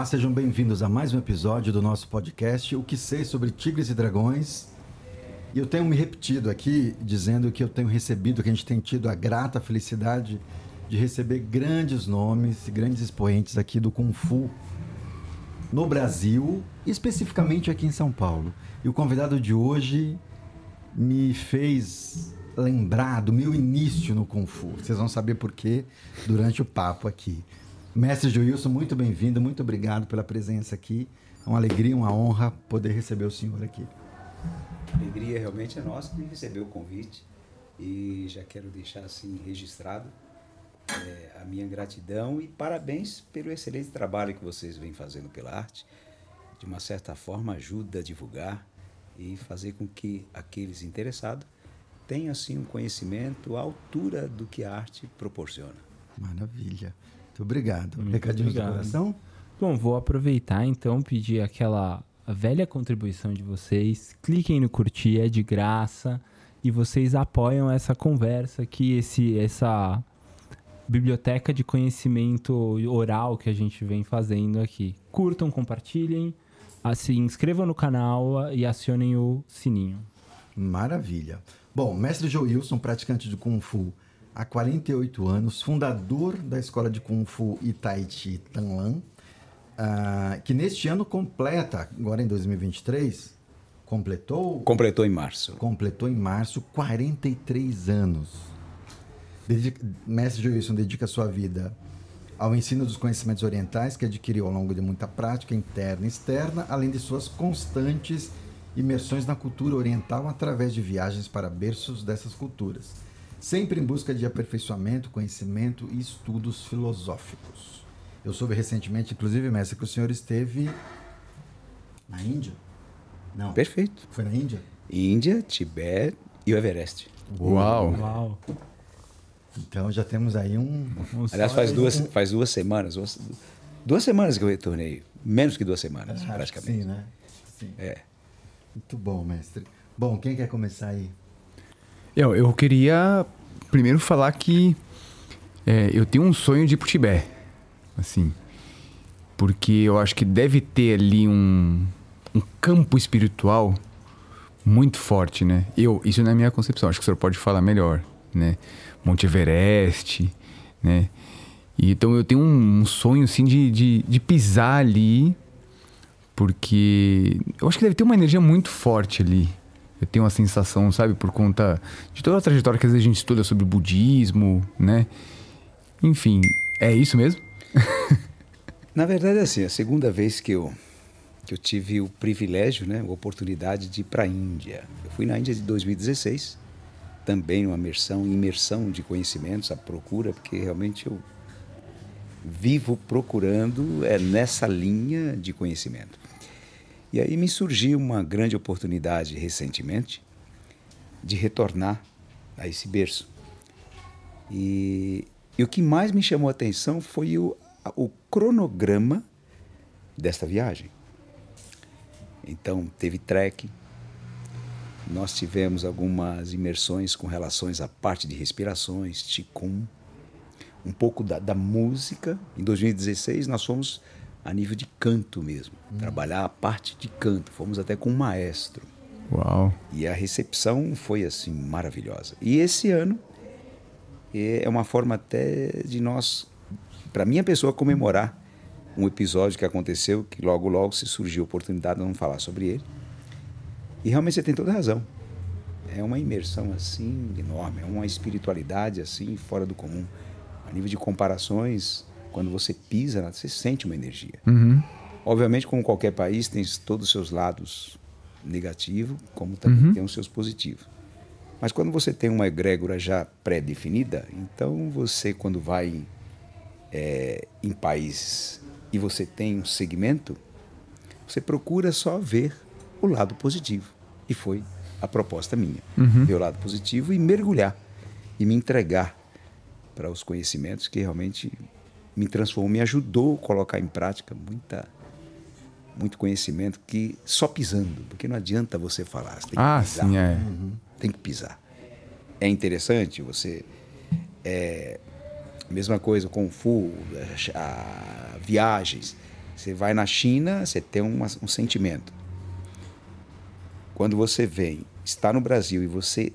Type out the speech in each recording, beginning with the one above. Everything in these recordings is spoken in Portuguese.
Olá, sejam bem-vindos a mais um episódio do nosso podcast O que sei sobre tigres e dragões. E eu tenho me repetido aqui dizendo que eu tenho recebido, que a gente tem tido a grata felicidade de receber grandes nomes, grandes expoentes aqui do Kung Fu no Brasil, especificamente aqui em São Paulo. E o convidado de hoje me fez lembrar do meu início no Kung Fu. Vocês vão saber por quê durante o papo aqui. Mestre Joilson, muito bem-vindo, muito obrigado pela presença aqui. É uma alegria, uma honra poder receber o senhor aqui. A alegria realmente é nossa de receber o convite e já quero deixar assim registrado é, a minha gratidão e parabéns pelo excelente trabalho que vocês vêm fazendo pela arte. De uma certa forma, ajuda a divulgar e fazer com que aqueles interessados tenham assim um conhecimento à altura do que a arte proporciona. Maravilha. Muito obrigado. Muito Recadinho obrigado. do coração? Bom, vou aproveitar então pedir aquela velha contribuição de vocês. Cliquem no curtir, é de graça e vocês apoiam essa conversa aqui, esse essa biblioteca de conhecimento oral que a gente vem fazendo aqui. Curtam, compartilhem, se inscrevam no canal e acionem o sininho. Maravilha. Bom, mestre Joilson, praticante de Kung Fu há 48 anos, fundador da escola de Kung Fu Itaichi Tanlan, uh, que neste ano completa, agora em 2023, completou... Completou em março. Completou em março 43 anos. Dedica, Mestre Joilson dedica sua vida ao ensino dos conhecimentos orientais que adquiriu ao longo de muita prática interna e externa, além de suas constantes imersões na cultura oriental através de viagens para berços dessas culturas, sempre em busca de aperfeiçoamento, conhecimento e estudos filosóficos. Eu soube recentemente, inclusive, mestre, que o senhor esteve na Índia. Não. Perfeito. Foi na Índia? Índia, Tibete e o Everest. Uau! Uau. Então já temos aí um. um Aliás, faz duas, um... faz duas semanas. Duas, duas, semanas que eu retornei. Menos que duas semanas, ah, praticamente. Sim, né? Sim. É. Muito bom, mestre. Bom, quem quer começar aí? Eu, eu queria primeiro falar que é, eu tenho um sonho de ir pro Tibete. Assim. Porque eu acho que deve ter ali um, um campo espiritual muito forte, né? Eu, isso na minha concepção, acho que o senhor pode falar melhor, né? Monte Everest, né? Então eu tenho um, um sonho assim de, de, de, pisar ali, porque eu acho que deve ter uma energia muito forte ali. Eu tenho uma sensação, sabe, por conta de toda a trajetória que às vezes a gente estuda sobre budismo, né? Enfim, é isso mesmo? Na verdade, é assim, a segunda vez que eu, que eu tive o privilégio, né, a oportunidade de ir para a Índia. Eu fui na Índia de 2016 também uma imersão, imersão de conhecimentos, a procura, porque realmente eu vivo procurando é nessa linha de conhecimento. E aí me surgiu uma grande oportunidade recentemente de retornar a esse berço. E, e o que mais me chamou a atenção foi o, o cronograma desta viagem. Então, teve trekking, nós tivemos algumas imersões com relações à parte de respirações, Qigong, um pouco da, da música. Em 2016 nós fomos a nível de canto mesmo, hum. trabalhar a parte de canto. Fomos até com um maestro. Uau! E a recepção foi assim maravilhosa. E esse ano é uma forma até de nós, para minha pessoa, comemorar um episódio que aconteceu, que logo logo se surgiu a oportunidade de não falar sobre ele e realmente você tem toda razão. É uma imersão assim enorme, é uma espiritualidade assim fora do comum. A nível de comparações, quando você pisa, você sente uma energia. Uhum. Obviamente, como qualquer país, tem todos os seus lados negativos, como também uhum. tem os seus positivos. Mas quando você tem uma egrégora já pré-definida, então você, quando vai é, em países e você tem um segmento, você procura só ver o lado positivo. E foi a proposta minha. Uhum. Ver o lado positivo e mergulhar e me entregar para os conhecimentos que realmente me transformou, me ajudou a colocar em prática muita muito conhecimento que só pisando, porque não adianta você falar, você tem que ah, pisar. sim, é. Uhum. Tem que pisar. É interessante você é, mesma coisa com o Fu, a, a, viagens Você vai na China, você tem uma, um sentimento. Quando você vem, está no Brasil e você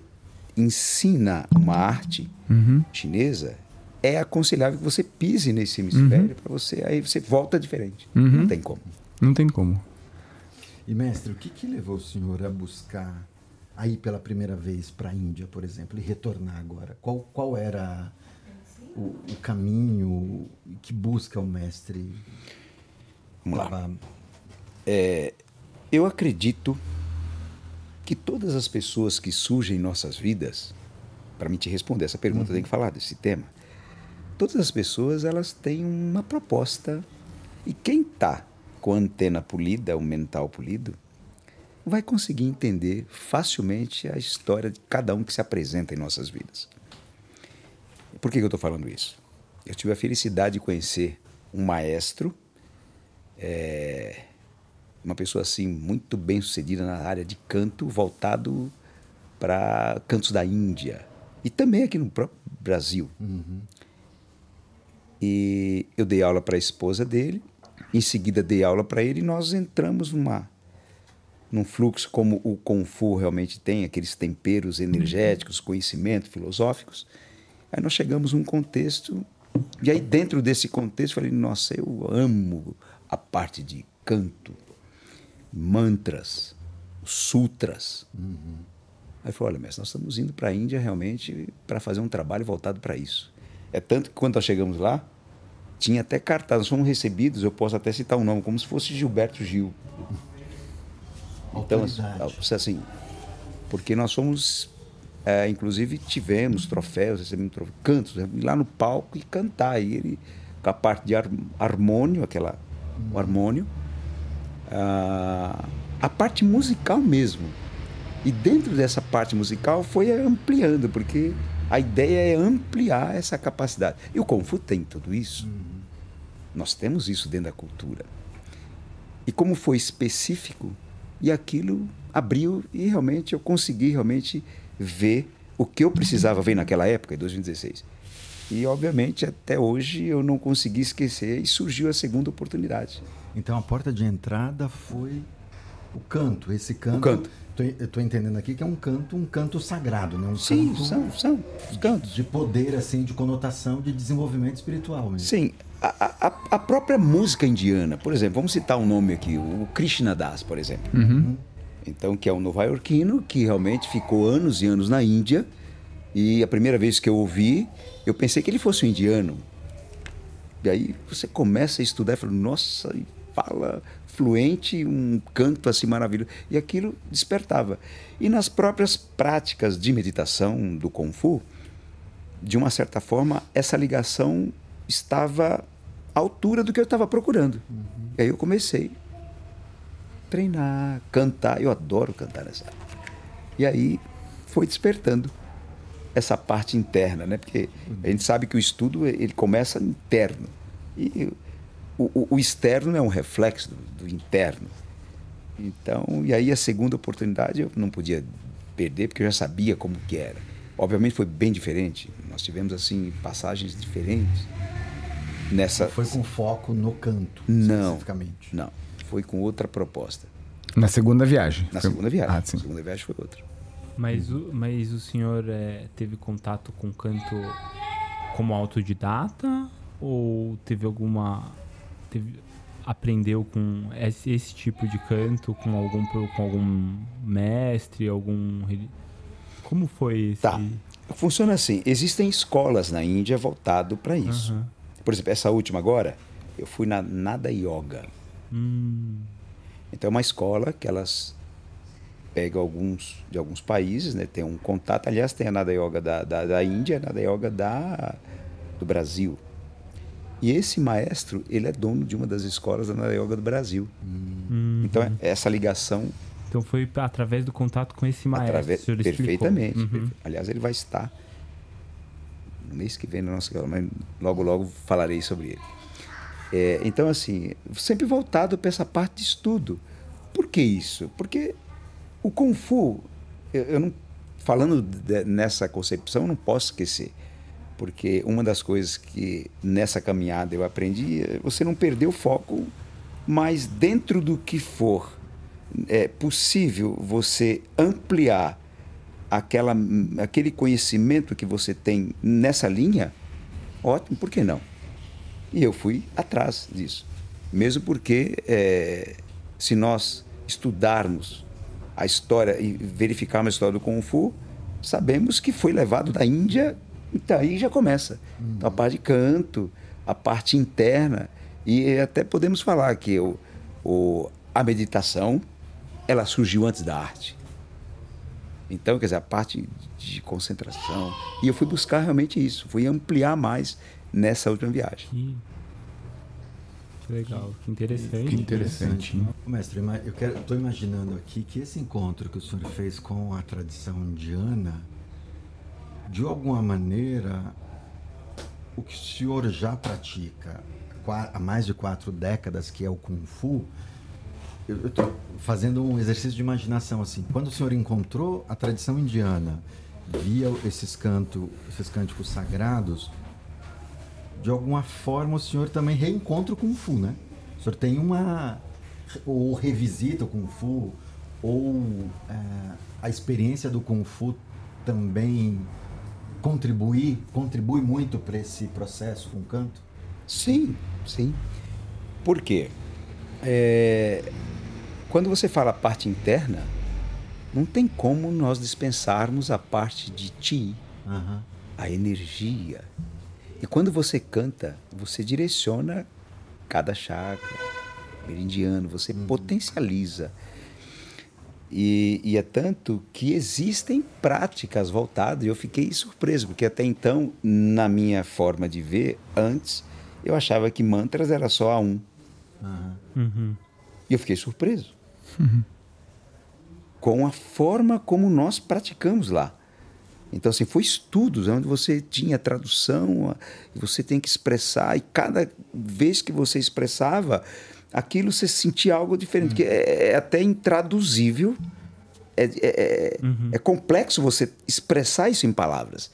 ensina uma arte Uhum. chinesa, é aconselhável que você pise nesse hemisfério Uhum. para você, aí você volta diferente. Uhum. Não tem como. Não tem como. E mestre, o que, que levou o senhor a buscar a ir pela primeira vez para a Índia, por exemplo, e retornar agora? Qual, qual era o, o caminho que busca o mestre? Vamos lá. Tava- Eu acredito que todas as pessoas que surgem em nossas vidas, para mim te responder essa pergunta, eu tenho que falar desse tema. Todas as pessoas elas têm uma proposta e quem está com a antena polida, o mental polido, vai conseguir entender facilmente a história de cada um que se apresenta em nossas vidas. Por que eu estou falando isso? Eu tive a felicidade de conhecer um maestro é, uma pessoa assim muito bem sucedida na área de canto, voltado para cantos da Índia e também aqui no próprio Brasil. E eu dei aula para a esposa dele, em seguida dei aula para ele e nós entramos numa num fluxo como o Kung Fu realmente tem, aqueles temperos energéticos, conhecimentos filosóficos. Aí nós chegamos num contexto e aí dentro desse contexto eu falei, nossa, eu amo a parte de canto, mantras, sutras. Aí ele falou, olha, mestre, nós estamos indo para a Índia realmente para fazer um trabalho voltado para isso. É tanto que quando nós chegamos lá, tinha até cartaz, nós fomos recebidos, eu posso até citar o nome, como se fosse Gilberto Gil. Então, Autoridade. assim, porque nós fomos, é, inclusive tivemos troféus, recebemos troféus, cantos, né? ir lá no palco e cantar. E ele, com a parte de har- harmônio, aquela, o harmônio, ah, a parte musical mesmo. E dentro dessa parte musical foi ampliando, porque a ideia é ampliar essa capacidade. E o Kung Fu tem tudo isso. Nós temos isso dentro da cultura. E como foi específico, e aquilo abriu e realmente eu consegui realmente ver o que eu precisava ver naquela época, em 2016. E obviamente até hoje eu não consegui esquecer e surgiu a segunda oportunidade. Então a porta de entrada foi o canto, esse canto. O canto. Tô- Eu estou entendendo aqui que é um canto, um canto sagrado, né? Um Sim, canto são, são os cantos. de poder, assim, de conotação, de desenvolvimento espiritual. Mesmo. Sim, a, a- a própria música indiana, por exemplo, vamos citar um nome aqui, o Krishna Das, por exemplo. Então, que é um nova-iorquino que realmente ficou anos e anos na Índia. E a primeira vez que eu ouvi, eu pensei que ele fosse um indiano. E aí você começa a estudar e fala, nossa, e fala fluente, um canto assim maravilhoso. E aquilo despertava. E nas próprias práticas de meditação do Kung Fu, de uma certa forma, essa ligação estava altura do que eu estava procurando. E aí eu comecei a treinar, cantar. Eu adoro cantar nessa. E aí foi despertando essa parte interna, né? Porque a gente sabe que o estudo ele começa interno e o, o- o externo é um reflexo do, do interno. Então, e aí a segunda oportunidade eu não podia perder porque eu já sabia como que era. Obviamente foi bem diferente. Nós tivemos assim passagens diferentes nessa. Foi com foco no canto, Não. especificamente. Não, foi com outra proposta. Na segunda viagem. Na Foi- segunda viagem. Ah, A sim. segunda viagem foi outra. Mas o, mas o senhor é, teve contato com canto como autodidata? Ou teve alguma. Teve, aprendeu com esse, esse tipo de canto com algum, pro- com algum mestre, algum. Como foi esse. Tá. Funciona assim: existem escolas na Índia voltado para isso. Aham. Por exemplo, essa última agora, eu fui na Nada Yoga. Hum, Então é uma escola que elas pegam alguns de alguns países, né? Tem um contato. Aliás, tem a Nada Yoga da, da, da Índia, a Nada Yoga da, do Brasil. E esse maestro, ele é dono de uma das escolas da Nada Yoga do Brasil. hum. Então é essa ligação Então foi através do contato com esse maestro. através perfeitamente. Uhum. Aliás, ele vai estar mês que vem na nossa mas logo logo falarei sobre ele. É, então assim, sempre voltado para essa parte de estudo. Por que isso? Porque o Kung Fu, eu, eu não falando de- nessa concepção, eu não posso esquecer. Porque uma das coisas que nessa caminhada eu aprendi é você não perder o foco mas dentro do que for é possível você ampliar aquela, aquele conhecimento que você tem nessa linha, ótimo, por que não? E eu fui atrás disso. Mesmo porque, é, se nós estudarmos a história e verificarmos a história do Kung Fu, sabemos que foi levado da Índia, então aí já começa. Então, a parte de canto, a parte interna, e até podemos falar que o, o, a meditação ela surgiu antes da arte. Então, quer dizer, a parte de concentração. E eu fui buscar realmente isso, fui ampliar mais nessa última viagem. Que, que legal, que interessante. Que interessante. Mestre, eu estou imaginando aqui que esse encontro que o senhor fez com a tradição indiana, de alguma maneira, o que o senhor já pratica há mais de quatro décadas, que é o Kung Fu, eu estou fazendo um exercício de imaginação assim. Quando o senhor encontrou a tradição indiana, via esses cantos, esses cânticos sagrados, de alguma forma o senhor também reencontra o Kung Fu, né? O senhor tem uma ou revisita o Kung Fu ou é, a experiência do Kung Fu também contribui contribui muito para esse processo com o canto? Sim, sim. Por quê? É, quando você fala parte interna, não tem como nós dispensarmos a parte de ti, uhum. a energia. E quando você canta, você direciona cada chakra meridiano, você uhum. potencializa. E, e, é tanto que existem práticas voltadas, e eu fiquei surpreso, porque até então, na minha forma de ver, antes, eu achava que mantras era só a um. Uhum. E eu fiquei surpreso uhum. com a forma como nós praticamos lá. Então, assim, foi estudos onde você tinha tradução, você tem que expressar, e cada vez que você expressava, aquilo você sentia algo diferente, uhum. que é, é, até intraduzível, é, é, é, uhum. é complexo você expressar isso em palavras.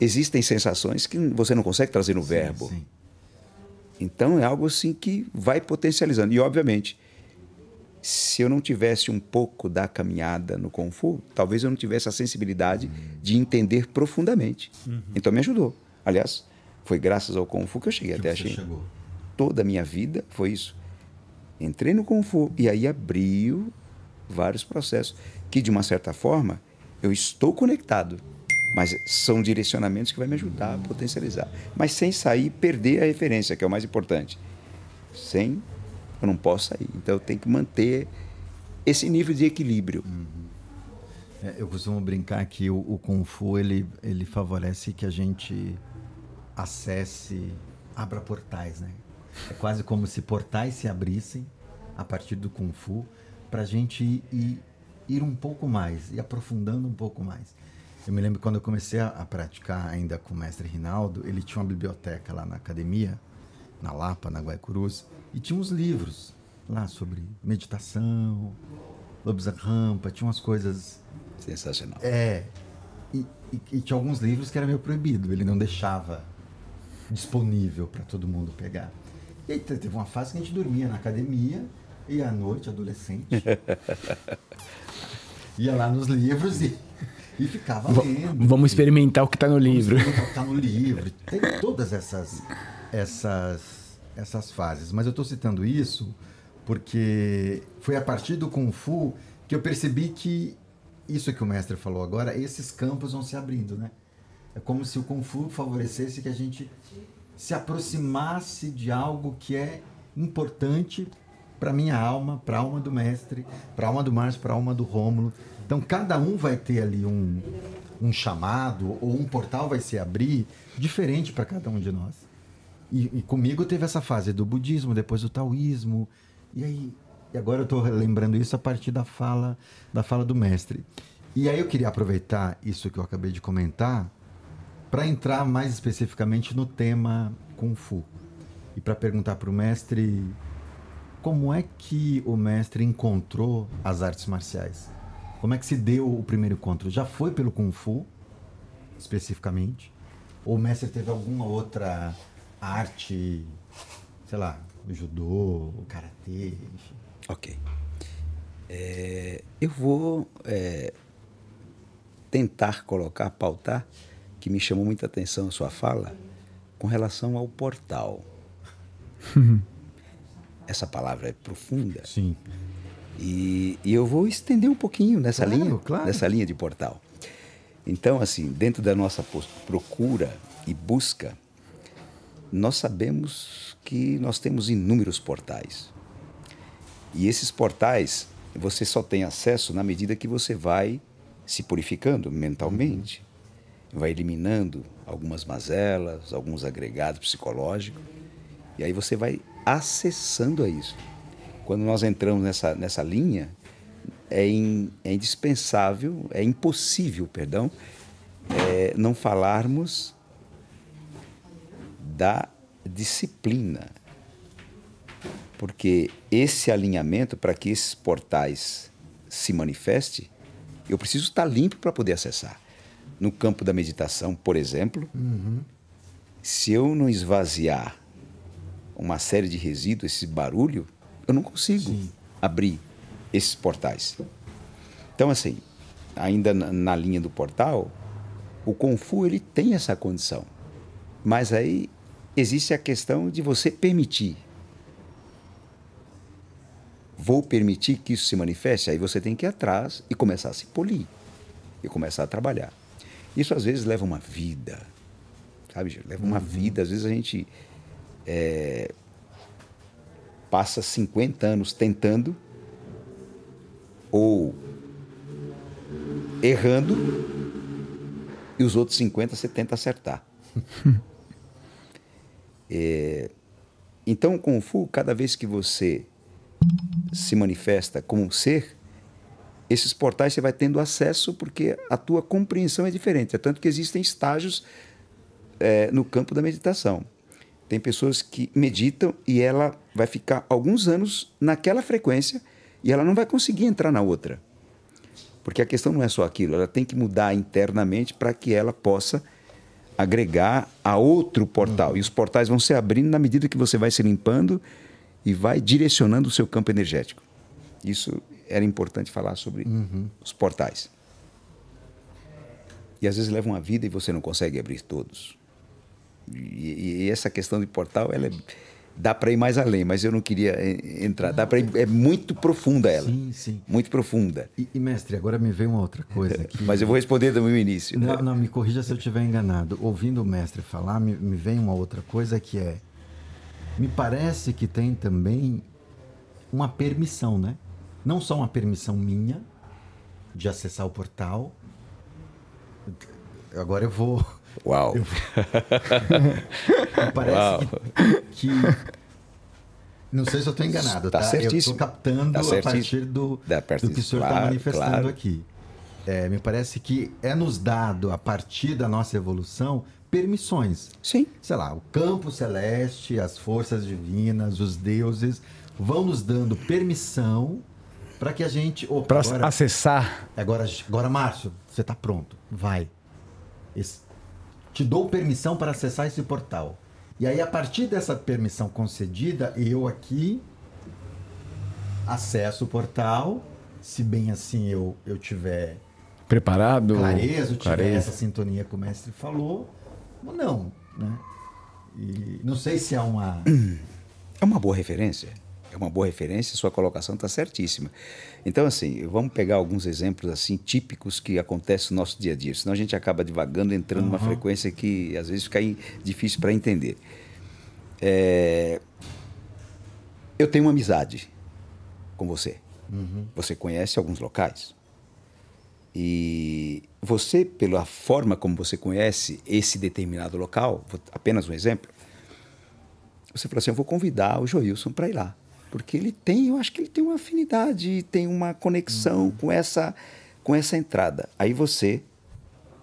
Existem sensações que você não consegue trazer no sim, verbo. Sim. Então, é algo assim que vai potencializando. E, obviamente, se eu não tivesse um pouco da caminhada no Kung Fu, talvez eu não tivesse a sensibilidade de entender profundamente. Uhum. Então me ajudou. Aliás, foi graças ao Kung Fu que eu cheguei que até a China. Chegou. Toda a minha vida foi isso. Entrei no Kung Fu e aí abriu vários processos que, de uma certa forma, eu estou conectado. Mas são direcionamentos que vai me ajudar a potencializar. Mas sem sair perder a referência, que é o mais importante. Sem eu não posso sair. Então eu tenho que manter esse nível de equilíbrio. Uhum. É, eu costumo brincar que o, o Kung Fu ele, ele favorece que a gente acesse, abra portais, né? É quase como se portais se abrissem a partir do Kung Fu para a gente ir, ir, um pouco mais, e aprofundando um pouco mais. Eu me lembro quando eu comecei a, a praticar ainda com o mestre Rinaldo, ele tinha uma biblioteca lá na academia, na Lapa, na Guaicurus, e tinha uns livros lá sobre meditação, lobos da rampa, tinha umas coisas. Sensacional. É. E, e, e, tinha alguns livros que era meio proibido, ele não deixava disponível para todo mundo pegar. E aí teve uma fase que a gente dormia na academia e à noite, adolescente, ia lá nos livros e, e ficava lendo. Vamos experimentar o que está no livro. Vamos experimentar o que está no livro. Tem todas essas, essas essas fases. Mas eu estou citando isso porque foi a partir do Kung Fu que eu percebi que isso que o mestre falou agora, esses campos vão se abrindo, né? É como se o Kung Fu favorecesse que a gente se aproximasse de algo que é importante para minha alma, para a alma do mestre, para a alma do Márcio, para a alma do Rômulo. Então cada um vai ter ali um, um chamado ou um portal vai se abrir diferente para cada um de nós. E, e, comigo teve essa fase do budismo, depois do taoísmo. E aí, e agora eu estou lembrando isso a partir da fala da fala do mestre. E aí eu queria aproveitar isso que eu acabei de comentar para entrar mais especificamente no tema Kung Fu. E para perguntar para o mestre como é que o mestre encontrou as artes marciais? Como é que se deu o primeiro encontro? Já foi pelo Kung Fu, especificamente? Ou o mestre teve alguma outra arte, sei lá, O judô, o karatê, enfim. Ok. É, eu vou é, tentar colocar, pautar, que me chamou muita atenção a sua fala, com relação ao portal. Essa palavra é profunda. Sim. E, e eu vou estender um pouquinho nessa Claro, linha, claro. nessa linha de portal. Então, assim, dentro da nossa procura e busca, nós sabemos que nós temos inúmeros portais. E esses portais você só tem acesso na medida que você vai se purificando mentalmente, vai eliminando algumas mazelas, alguns agregados psicológicos, e aí você vai acessando a isso. Quando nós entramos nessa, nessa linha, é, in- é indispensável, é impossível, perdão, é, não falarmos da disciplina. Porque esse alinhamento, para que esses portais se manifeste, eu preciso estar limpo para poder acessar. No campo da meditação, por exemplo, se eu não esvaziar uma série de resíduos, esse barulho, eu não consigo abrir esses portais. Então, assim, ainda na, na linha do portal, o Kung Fu ele tem essa condição. Mas aí existe a questão de você permitir. Vou permitir que isso se manifeste? Aí você tem que ir atrás e começar a se polir e começar a trabalhar. Isso às vezes leva uma vida, sabe? Leva uma vida. Às vezes a gente é, passa 50 anos tentando ou errando e os outros 50 você tenta acertar. É, então, Kung Fu, cada vez que você se manifesta como um ser, esses portais você vai tendo acesso porque a tua compreensão é diferente. É tanto que existem estágios é, no campo da meditação. Tem pessoas que meditam e ela vai ficar alguns anos naquela frequência e ela não vai conseguir entrar na outra. Porque a questão não é só aquilo, ela tem que mudar internamente para que ela possa agregar a outro portal. E os portais vão se abrindo na medida que você vai se limpando e vai direcionando o seu campo energético. Isso era importante falar sobre os portais. E às vezes leva uma vida e você não consegue abrir todos. E, e essa questão de portal, ela é- dá para ir mais além, mas eu não queria eh, entrar. Dá para ir, é muito profunda ela. Sim, sim. Muito profunda. E, e, mestre, agora me veio uma outra coisa aqui. Mas eu vou responder do meu início. Não, não, me corrija se eu estiver enganado. Ouvindo o mestre falar, me, me vem uma outra coisa que é. Me parece que tem também uma permissão, né? Não só uma permissão minha de acessar o portal. Agora eu vou. Uau! Eu parece Uau. que, que- Não sei se eu estou enganado, Tá tá? certíssimo. Eu estou captando Tá a partir do, do que o senhor está Claro, manifestando claro. aqui. É, me parece que é nos dado, a partir da nossa evolução, permissões. Sim. Sei lá, o campo celeste, as forças divinas, os deuses vão nos dando permissão para que a gente. Para acessar. agora, agora, Márcio, você está pronto. Vai. Esse- te dou permissão para acessar esse portal. E aí, a partir dessa permissão concedida, eu aqui acesso o portal. Se bem assim eu, eu tiver Preparado? clareza, eu tiver clareza. essa sintonia que o mestre falou, ou não, né? E não sei se é uma... É uma boa referência. É uma boa referência, sua colocação está certíssima. Então, assim, vamos pegar alguns exemplos assim típicos que acontecem no nosso dia a dia, senão a gente acaba divagando, entrando numa frequência que às vezes fica difícil para entender. É, Eu tenho uma amizade com você. Você conhece alguns locais. E você, pela forma como você conhece esse determinado local, apenas um exemplo, você falou assim: eu vou convidar o Joilson para ir lá. Porque ele tem, eu acho que ele tem uma afinidade, tem uma conexão com, essa, com essa entrada. Aí você,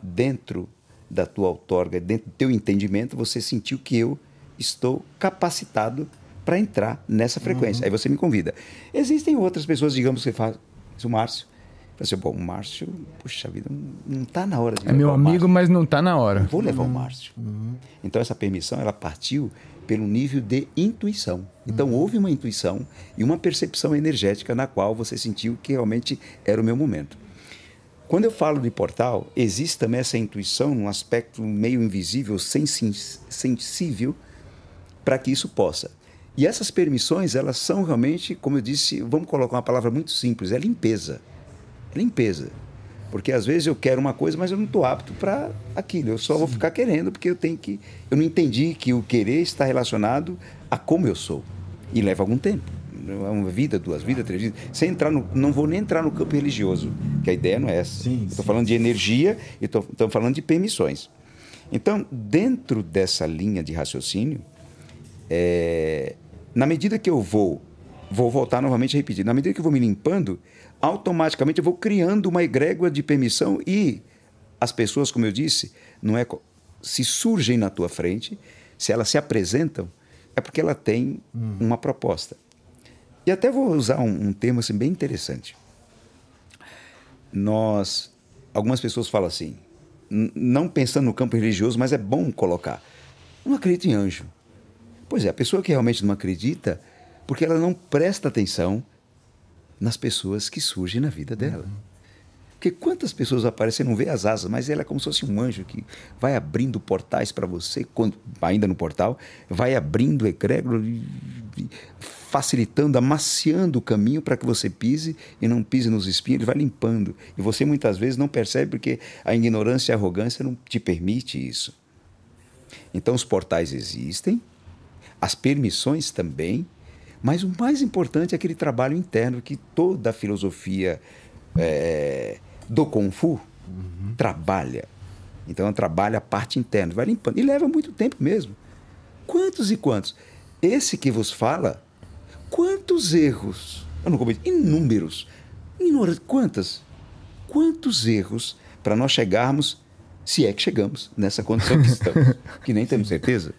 dentro da tua outorga, dentro do teu entendimento, você sentiu que eu estou capacitado para entrar nessa frequência. Aí você me convida. Existem outras pessoas, digamos que faz o Márcio, Falei assim, bom, o Márcio, puxa vida, não está na hora de É meu amigo, mas não tá na hora. Vou levar o Márcio. Então essa permissão ela partiu pelo nível de intuição. Então houve uma intuição e uma percepção energética na qual você sentiu que realmente era o meu momento. Quando eu falo de portal, existe também essa intuição num aspecto meio invisível, sensível, para que isso possa. E essas permissões, elas são realmente, como eu disse, vamos colocar uma palavra muito simples, é limpeza. É limpeza. Porque às vezes eu quero uma coisa, mas eu não estou apto para aquilo. Eu só vou ficar querendo porque eu tenho que. Eu não entendi que o querer está relacionado a como eu sou. E leva algum tempo. É uma vida, duas vidas, três vidas. Sem entrar no, não vou nem entrar no campo religioso, que a ideia não é essa. Sim, Estou sim, falando de energia e estou falando de permissões. Então, dentro dessa linha de raciocínio, é, na medida que eu vou, vou voltar novamente a repetir, na medida que eu vou me limpando, automaticamente eu vou criando uma egrégora de permissão e as pessoas, como eu disse, não é se surgem na tua frente, se elas se apresentam, é porque ela tem uma proposta. E até vou usar um, um termo assim, bem interessante. Nós, algumas pessoas falam assim, não pensando no campo religioso, mas é bom colocar. Não acredito em anjo. Pois é, a pessoa que realmente não acredita, porque ela não presta atenção nas pessoas que surgem na vida dela. Porque quantas pessoas aparecem, não vê as asas, mas ela é como se fosse um anjo que vai abrindo portais para você, quando, ainda no portal, vai abrindo egrégor, facilitando, amaciando o caminho para que você pise e não pise nos espinhos, ele vai limpando. E você muitas vezes não percebe porque a ignorância e a arrogância não te permite isso. Então os portais existem, as permissões também, mas o mais importante é aquele trabalho interno que toda a filosofia eh, do Kung Fu trabalha. Então trabalha a parte interna, vai limpando. E leva muito tempo mesmo. Quantos e quantos? Esse que vos fala, quantos erros? Eu não cometi. Inúmeros. Inúmeros. Quantas? Quantos erros para nós chegarmos, se é que chegamos, nessa condição que estamos? que nem temos certeza.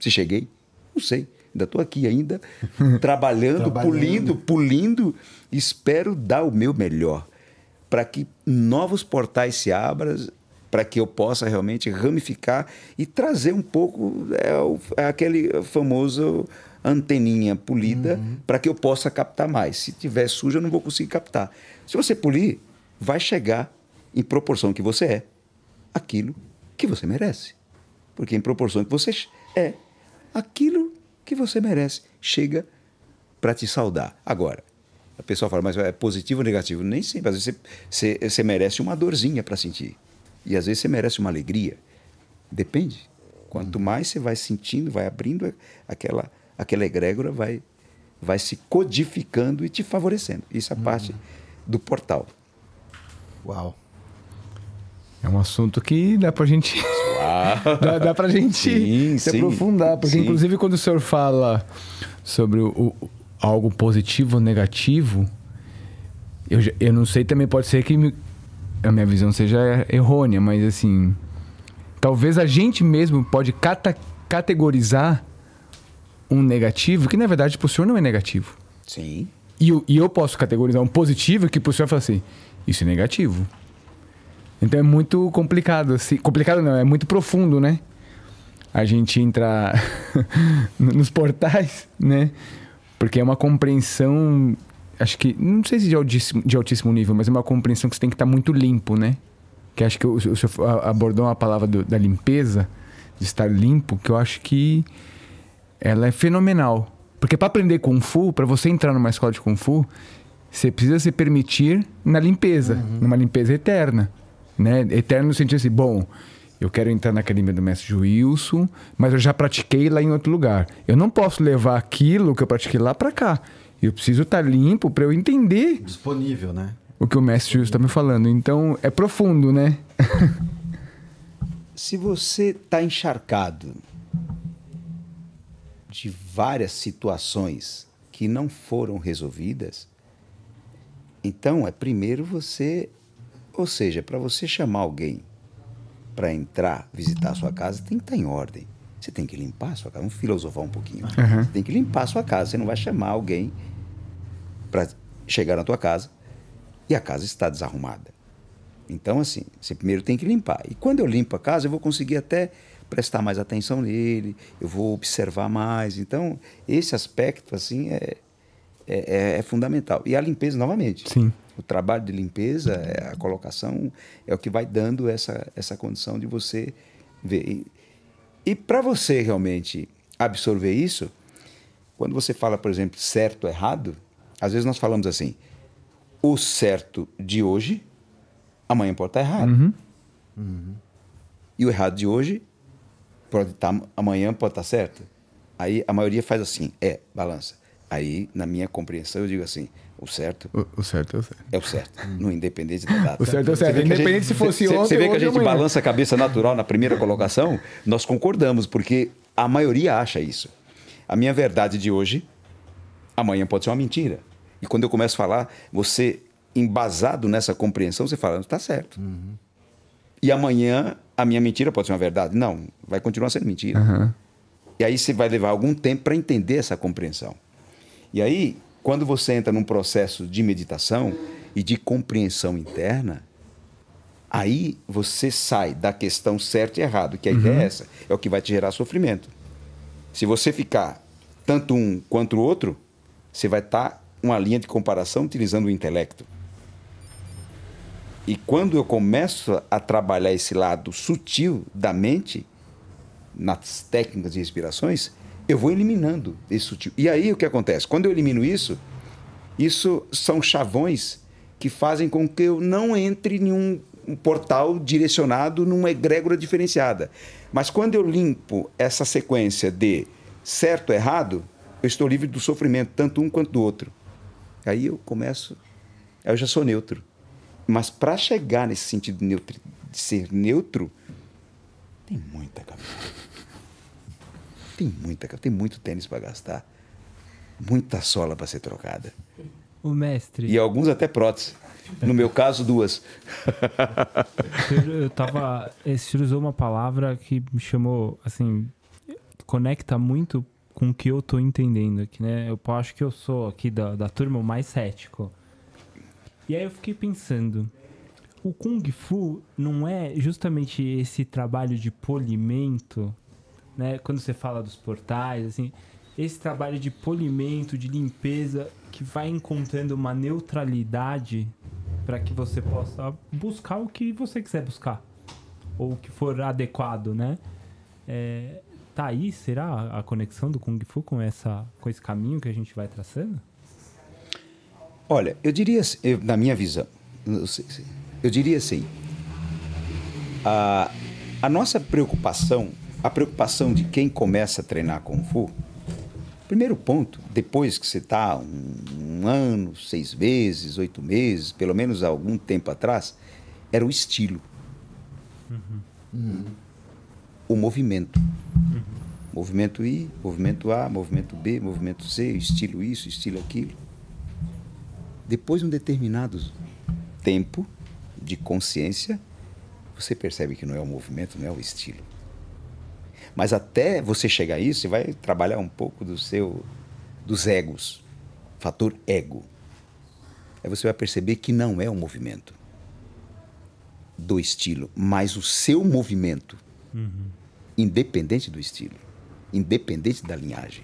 Se cheguei, não sei. Ainda estou aqui ainda, trabalhando, Trabalhando. pulindo, pulindo. Espero dar o meu melhor para que novos portais se abram, para que eu possa realmente ramificar e trazer um pouco é, o- é aquele famoso anteninha polida para que eu possa captar mais. Se tiver sujo, eu não vou conseguir captar. Se você polir, vai chegar em proporção que você é aquilo que você merece. Porque em proporção que você é aquilo que você merece, chega para te saudar. Agora, a pessoa fala, mas é positivo ou negativo? Nem sempre. Às vezes você, você, você merece uma dorzinha para sentir. E às vezes você merece uma alegria. Depende. Quanto mais você vai sentindo, vai abrindo aquela, aquela egrégora, vai, vai se codificando e te favorecendo. Isso é a parte do portal. Uau. É um assunto que dá pra gente. dá, dá pra gente Sim, se sim, aprofundar. Porque, sim. inclusive, quando o senhor fala sobre o, o- algo positivo ou negativo, eu, eu não sei, também pode ser que me- a minha visão seja errônea, mas assim. Talvez a gente mesmo pode cata- categorizar um negativo que, na verdade, pro senhor não é negativo. Sim. E eu, e eu posso categorizar um positivo que pro senhor fala assim, isso é negativo. Então é muito complicado, assim. Complicado não, é muito profundo, né? A gente entrar nos portais, né? Porque é uma compreensão, acho que, não sei se de altíssimo, de altíssimo nível, mas é uma compreensão que você tem que estar muito limpo, né? Que acho que o, o senhor abordou uma palavra do- da limpeza, de estar limpo, que eu acho que ela é fenomenal. Porque para aprender Kung Fu, para você entrar numa escola de Kung Fu, você precisa se permitir na limpeza, numa limpeza eterna. Né? Eterno no sentido assim, bom, eu quero entrar na academia do mestre Wilson, mas eu já pratiquei lá em outro lugar. Eu não posso levar aquilo que eu pratiquei lá para cá. Eu preciso estar limpo para eu entender Disponível, né? o que o mestre Wilson está me falando. Então, é profundo, né? Se você está encharcado de várias situações que não foram resolvidas, então é primeiro você, ou seja, para você chamar alguém para entrar, visitar a sua casa, tem que estar em ordem. Você tem que limpar a sua casa. Vamos filosofar um pouquinho. Uhum. Você tem que limpar a sua casa. Você não vai chamar alguém para chegar na tua casa e a casa está desarrumada. Então, assim, você primeiro tem que limpar. E quando eu limpo a casa, eu vou conseguir até prestar mais atenção nele, eu vou observar mais. Então, esse aspecto, assim, é, é, é, é fundamental. E a limpeza, novamente. Sim. O trabalho de limpeza, é, a colocação, é o que vai dando essa, essa condição de você ver. E, e para você realmente absorver isso, quando você fala, por exemplo, certo ou errado, às vezes nós falamos assim: o certo de hoje, amanhã pode estar errado. Uhum. Uhum. E o errado de hoje, pode estar, amanhã pode estar certo. Aí a maioria faz assim: é, balança. Aí, na minha compreensão, eu digo assim: o certo. O, o certo é o certo. É o certo, no independente da data. O certo é o certo. Independente gente, se fosse cê, ontem. Você vê que a gente balança a cabeça natural na primeira colocação? Nós concordamos, porque a maioria acha isso. A minha verdade de hoje, amanhã pode ser uma mentira. E quando eu começo a falar, você, embasado nessa compreensão, você fala, está certo. Uhum. E amanhã, a minha mentira pode ser uma verdade? Não, vai continuar sendo mentira. Uhum. E aí você vai levar algum tempo para entender essa compreensão. E aí, quando você entra num processo de meditação e de compreensão interna, aí você sai da questão certo e errado, que a uhum. ideia é essa, é o que vai te gerar sofrimento. Se você ficar tanto um quanto o outro, você vai estar tá uma linha de comparação utilizando o intelecto. E quando eu começo a trabalhar esse lado sutil da mente, nas técnicas de respirações, eu vou eliminando esse sutil. E aí o que acontece? Quando eu elimino isso, isso são chavões que fazem com que eu não entre em um, portal direcionado numa egrégora diferenciada. Mas quando eu limpo essa sequência de certo errado, eu estou livre do sofrimento, tanto um quanto do outro. Aí eu começo, eu já sou neutro. Mas para chegar nesse sentido neutro, de ser neutro, tem muita caminhada. Tem muita, tem muito tênis para gastar, muita sola para ser trocada. O mestre. E alguns até prótese. No meu caso, duas. eu, tava. Você usou uma palavra que me chamou, assim, conecta muito com o que eu tô entendendo aqui, né? Eu acho que eu sou aqui da, da turma mais cético. E aí eu fiquei pensando, o Kung Fu não é justamente esse trabalho de polimento né? Quando você fala dos portais, assim, esse trabalho de polimento, de limpeza, que vai encontrando uma neutralidade para que você possa buscar o que você quiser buscar ou o que for adequado, né? É, tá aí, será a conexão do Kung Fu com essa, com esse caminho que a gente vai traçando? Olha, eu diria, eu, na minha visão, eu diria assim, a, a nossa preocupação a preocupação de quem começa a treinar Kung Fu, primeiro ponto, depois que você está um, um, ano, seis meses, oito meses, pelo menos algum tempo atrás, era o estilo. Uhum. Uhum. O movimento. Uhum. Movimento I, movimento A, movimento B, movimento C, estilo isso, estilo aquilo. Depois de um determinado tempo de consciência, você percebe que não é o movimento, não é o estilo. Mas até você chegar a isso, você vai trabalhar um pouco do seu dos egos, fator ego. Aí você vai perceber que não é o movimento do estilo, mas o seu movimento, uhum. independente do estilo, independente da linhagem.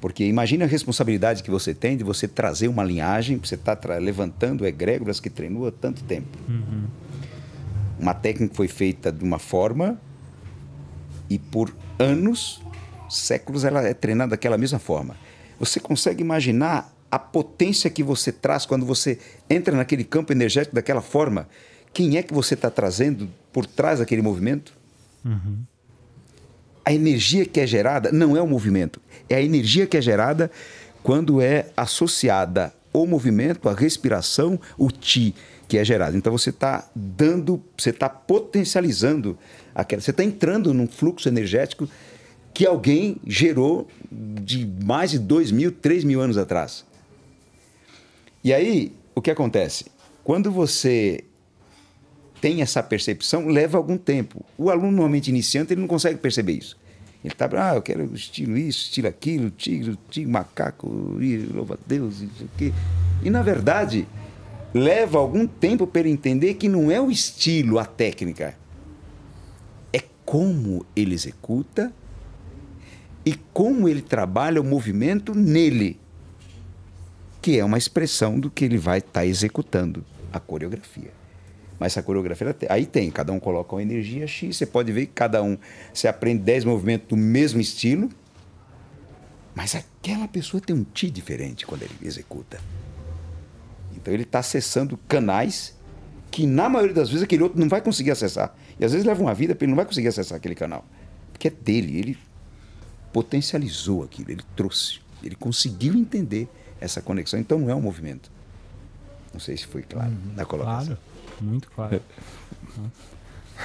Porque imagine a responsabilidade que você tem de você trazer uma linhagem, você está levantando egrégoras que treinou há tanto tempo. Uhum. Uma técnica foi feita de uma forma e por anos, séculos, ela é treinada daquela mesma forma. Você consegue imaginar a potência que você traz quando você entra naquele campo energético daquela forma? Quem é que você está trazendo por trás daquele movimento? Uhum. A energia que é gerada não é o movimento, é a energia que é gerada quando é associada ao movimento, à respiração, o ti que é gerado. Então você está dando, você está potencializando aquela. Você está entrando num fluxo energético que alguém gerou de mais de dois mil, três mil anos atrás. E aí, o que acontece? Quando você tem essa percepção, leva algum tempo. O aluno, normalmente iniciante, ele não consegue perceber isso. Ele está, ah, eu quero estilo isso, estilo aquilo, tigre, tigre, macaco, louva a Deus, isso aqui. E, na verdade, leva algum tempo para ele entender que não é o estilo, a técnica. É como ele executa e como ele trabalha o movimento nele, que é uma expressão do que ele vai estar tá executando, a coreografia. Mas essa coreografia, aí tem, cada um coloca uma energia X, você pode ver que cada um, você aprende 10 movimentos do mesmo estilo, mas aquela pessoa tem um ti diferente quando ele executa. Então ele está acessando canais que, na maioria das vezes, aquele outro não vai conseguir acessar. E às vezes leva uma vida para ele não vai conseguir acessar aquele canal. Porque é dele, ele potencializou aquilo, ele trouxe, ele conseguiu entender essa conexão. Então não é um movimento. Não sei se foi claro uhum, na colocação. Claro, muito claro.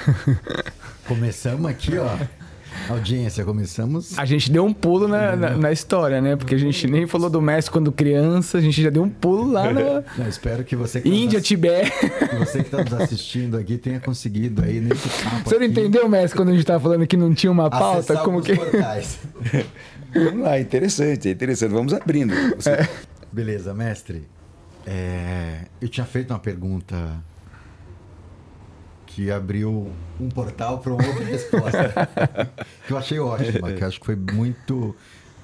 Começamos aqui, ó. Audiência, começamos. A gente deu um pulo na, na, na, história, né? Porque a gente nem falou do Messi quando criança, a gente já deu um pulo lá na. Não, espero que você. Que tá Índia, Tibete. Que você que está nos assistindo aqui tenha conseguido aí nesse papo. Você não aqui, entendeu, Messi, quando a gente estava falando que não tinha uma pauta? Como que. Vamos lá, interessante, interessante. Vamos abrindo. É. Beleza, mestre. É, eu tinha feito uma pergunta que abriu um portal para uma outra resposta. que eu achei ótima, que eu acho que foi muito,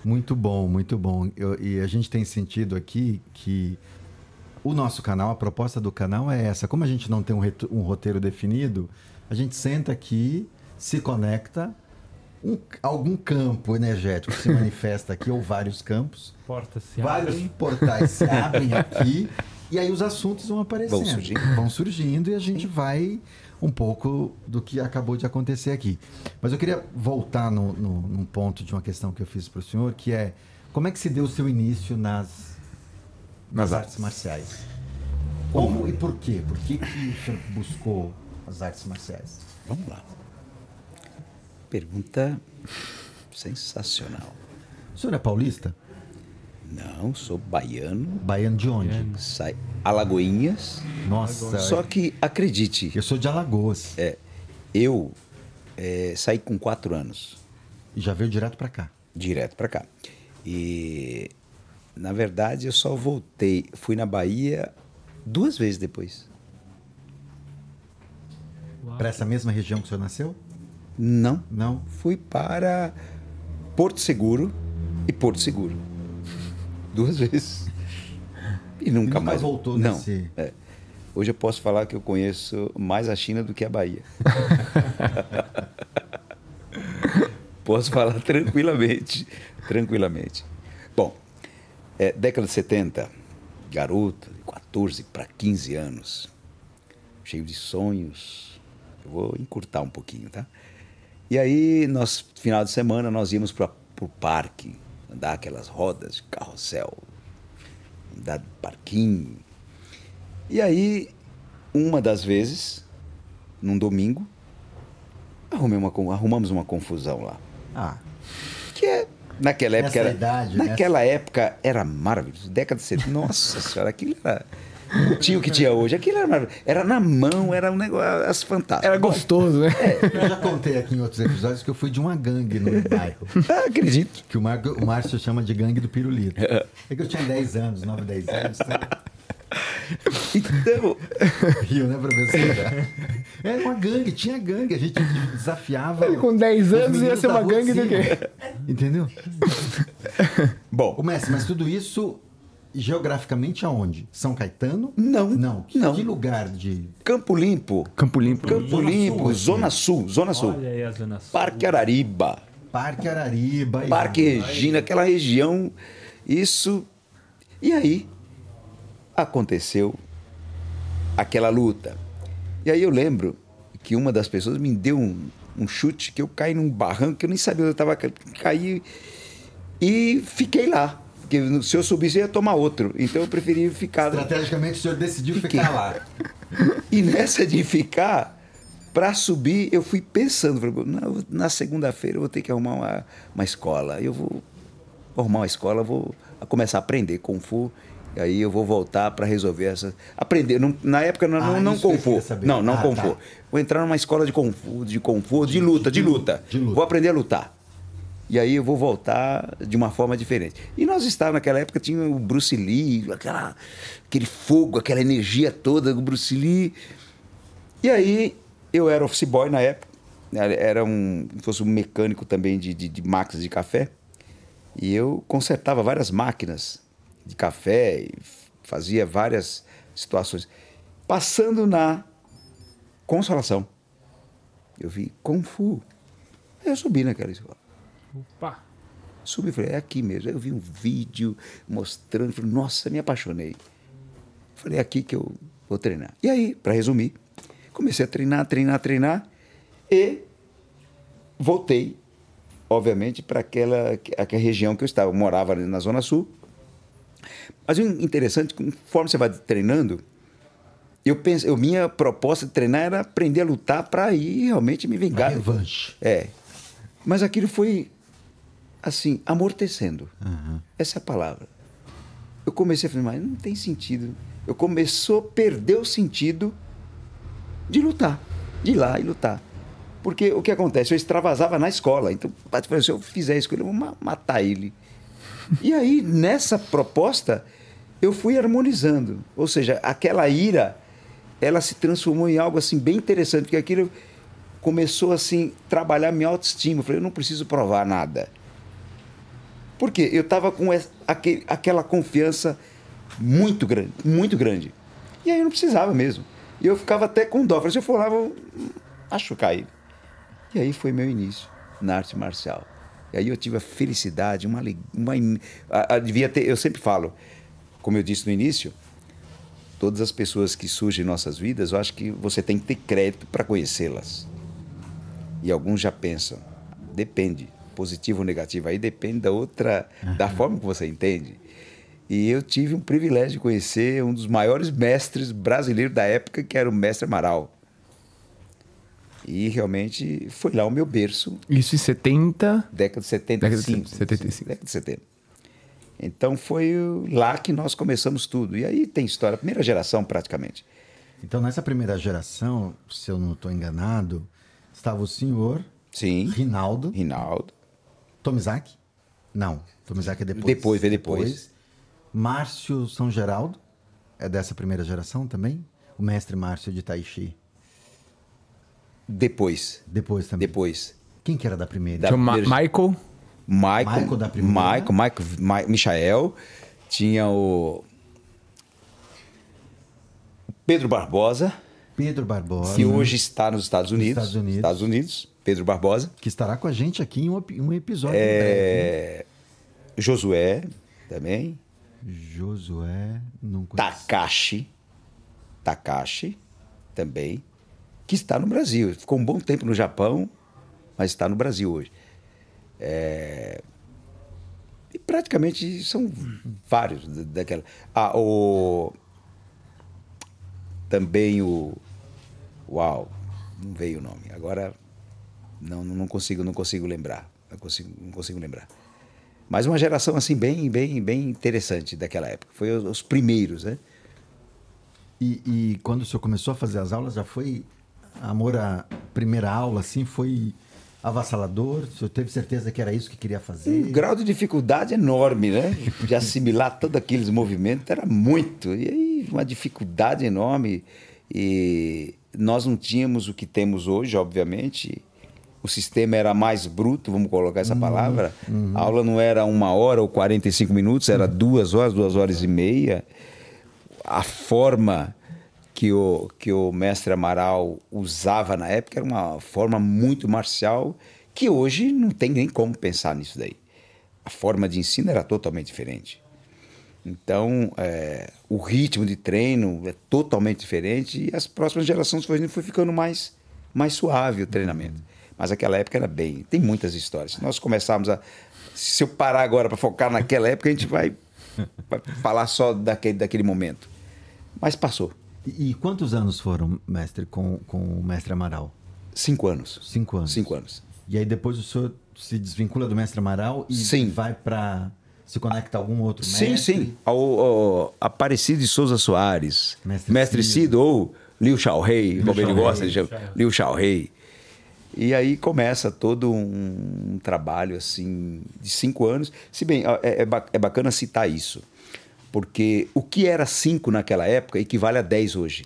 muito bom, muito bom. Eu, e a gente tem sentido aqui que o nosso canal, a proposta do canal é essa. Como a gente não tem um, um roteiro definido, a gente senta aqui, se conecta, um, algum campo energético se manifesta aqui, ou vários campos. Portas se vários abrem. portais se abrem aqui. E aí os assuntos vão aparecendo. Vão surgindo. Vão surgindo e a gente vai um pouco do que acabou de acontecer aqui. Mas eu queria voltar no, no, num ponto de uma questão que eu fiz para o senhor, que é como é que se deu o seu início nas, nas artes marciais? Como e por quê? Por que, que o senhor buscou as artes marciais? Vamos lá. Pergunta sensacional. O senhor é paulista? Não, sou baiano. Baiano de onde? Sai Alagoinhas. Nossa. Só que acredite. Eu sou de Alagoas. É, eu é, saí com quatro anos. E já veio direto para cá? Direto para cá. E na verdade eu só voltei, fui na Bahia duas vezes depois. Para essa mesma região que o senhor nasceu? Não. Não. Fui para Porto Seguro e Porto Seguro duas vezes. E nunca, nunca mais voltou Não. Nesse... É. Hoje eu posso falar que eu conheço mais a China do que a Bahia. posso falar tranquilamente, tranquilamente. Bom, é, década de 70, garoto, de 14 para 15 anos, cheio de sonhos. Eu vou encurtar um pouquinho, tá? E aí, nós, final de semana, nós íamos para o parque, andar aquelas rodas de carrossel, andar de parquinho. E aí, uma das vezes, num domingo, uma, arrumamos uma confusão lá. Ah. Que é naquela época era, idade, naquela nessa... época era maravilhoso, década de 70. Nossa senhora, aquilo era não tinha o que tinha hoje. Aquilo era, era na mão, era um negócio fantástico. Era gostoso, né? É, eu já contei aqui em outros episódios que eu fui de uma gangue no bairro. Ah, acredito. Que o, Mar, o Márcio chama de gangue do pirulito. É. é que eu tinha 10 anos, 9, 10 anos. Sabe? Então. Rio, né, professora? Era uma gangue, tinha gangue. A gente desafiava. Ele com 10 anos ia ser uma gangue do quê? Entendeu? Bom. O Messi, mas tudo isso geograficamente aonde? São Caetano? Não. Não. Que, não. que lugar de. Campo Limpo. Campo Limpo. Campo Zona Limpo, Sul, Zona Sul, Zona Sul. Olha aí a Zona Sul. Parque Arariba. Parque Arariba. Parque Regina, aquela região. Isso. E aí aconteceu aquela luta. E aí eu lembro que uma das pessoas me deu um, um chute que eu caí num barranco que eu nem sabia onde eu estava. Caí e fiquei lá. Porque se eu subisse, eu ia tomar outro. Então eu preferi ficar. Estrategicamente, o senhor decidiu Fiquei. ficar lá. E nessa de ficar, para subir, eu fui pensando: na segunda-feira eu vou ter que arrumar uma, uma escola. Eu vou, arrumar uma escola, vou começar a aprender Kung Fu. E aí eu vou voltar para resolver essa. Aprender. Não, na época não, ah, não, Kung Fu. Não, não ah, Kung Fu. Tá. Vou entrar numa escola de Kung Fu, de Kung Fu, de, de luta, de, de, luta. de luta. Vou aprender a lutar. E aí eu vou voltar de uma forma diferente. E nós estávamos, naquela época, tinha o Bruce Lee, aquela, aquele fogo, aquela energia toda do Bruce Lee. E aí eu era office boy na época, era um, fosse um mecânico também de, de, de máquinas de café, e eu consertava várias máquinas de café, fazia várias situações. Passando na Consolação, eu vi Kung Fu. Eu subi naquela escola. Opa! Subi e falei, é aqui mesmo. Aí eu vi um vídeo mostrando, falei, nossa, me apaixonei. Falei, é aqui que eu vou treinar. E aí, para resumir, comecei a treinar, treinar, treinar e voltei, obviamente, para aquela, aquela região que eu estava. Eu morava ali na Zona Sul. Mas o interessante, conforme você vai treinando, eu penso, eu, minha proposta de treinar era aprender a lutar para ir realmente me vingar. Uma revanche. É. Mas aquilo foi assim, amortecendo. Uhum. Essa é a palavra. Eu comecei a falar, mas não tem sentido. Eu começou a perder o sentido de lutar, de ir lá e lutar. Porque o que acontece? Eu extravasava na escola. Então, se eu fizer isso, eu vou matar ele. E aí, nessa proposta, eu fui harmonizando. Ou seja, aquela ira, ela se transformou em algo assim bem interessante, porque aquilo começou assim trabalhar minha autoestima. Eu falei, eu não preciso provar nada. Por quê? Eu estava com aquele, aquela confiança muito grande, muito grande. E aí eu não precisava mesmo. E eu ficava até com dó. Se eu lá, eu vou machucar ele. E aí foi meu início na arte marcial. E aí eu tive a felicidade, uma, uma a, a, devia ter, eu sempre falo, como eu disse no início, todas as pessoas que surgem em nossas vidas, eu acho que você tem que ter crédito para conhecê-las. E alguns já pensam, depende positivo ou negativo, aí depende da outra, uhum. da forma que você entende. E eu tive um privilégio de conhecer um dos maiores mestres brasileiros da época, que era o mestre Amaral. E realmente foi lá o meu berço. Isso em 70? Década de 75. Década de 75. Década de 70. Então foi lá que nós começamos tudo. E aí tem história, primeira geração praticamente. Então nessa primeira geração, se eu não estou enganado, estava o senhor, Sim. Rinaldo, Rinaldo, Tomizak? Não, Tomizak é depois. Depois, veio depois. depois. Márcio São Geraldo, é dessa primeira geração também? O mestre Márcio de Taichi. Depois. Depois também. Depois. Quem que era da primeira? Da primeira... Michael. Michael. Michael da primeira. Michael, Michael, Michael. Tinha o. Pedro Barbosa. Pedro Barbosa. Que hoje está nos Estados Unidos. Estados Unidos. Estados Unidos. Pedro Barbosa. Que estará com a gente aqui em um, episódio. É... Josué também. Josué. Não conheço. Takashi. Takashi também. Que está no Brasil. Ficou um bom tempo no Japão, mas está no Brasil hoje. É... E praticamente são vários daquela. Ah, o. Também o. Uau, não veio o nome. Agora não, não consigo, não consigo lembrar. Não consigo, não consigo lembrar. Mas uma geração assim bem, bem, bem interessante daquela época. Foi os, os primeiros, né? E, e, quando o senhor começou a fazer as aulas, já foi amor à primeira aula, assim, foi avassalador? O senhor teve certeza que era isso que queria fazer? Um grau de dificuldade enorme, né? De assimilar todos aqueles movimentos era muito. E aí, uma dificuldade enorme. E nós não tínhamos o que temos hoje, obviamente o sistema era mais bruto, vamos colocar essa uhum, palavra. Uhum. A aula não era uma hora ou 45 minutos, era duas horas, duas horas e meia. A forma que o, que o mestre Amaral usava na época era uma forma muito marcial, que hoje não tem nem como pensar nisso daí. A forma de ensino era totalmente diferente. Então, é, o ritmo de treino é totalmente diferente e as próximas gerações foi, foi ficando mais, mais suave o treinamento. Mas aquela época era bem. Tem muitas histórias. Se nós começarmos a. Se eu parar agora para focar naquela época, a gente vai, vai falar só daquele, daquele momento. Mas passou. E, e, quantos anos foram, mestre, com, com o mestre Amaral? Cinco anos. Cinco anos. Cinco anos. E aí depois o senhor se desvincula do mestre Amaral e sim. vai para se conecta a algum outro mestre? Sim, sim. Ao, ao Aparecido de Souza Soares, Mestre, mestre Cido. ou Liu Xiaorei, como ele gosta de chamar, Liu Xiaorei. E aí começa todo um, um trabalho assim de cinco anos. Se bem, é, é, é bacana citar isso, porque o que era cinco naquela época equivale a dez hoje.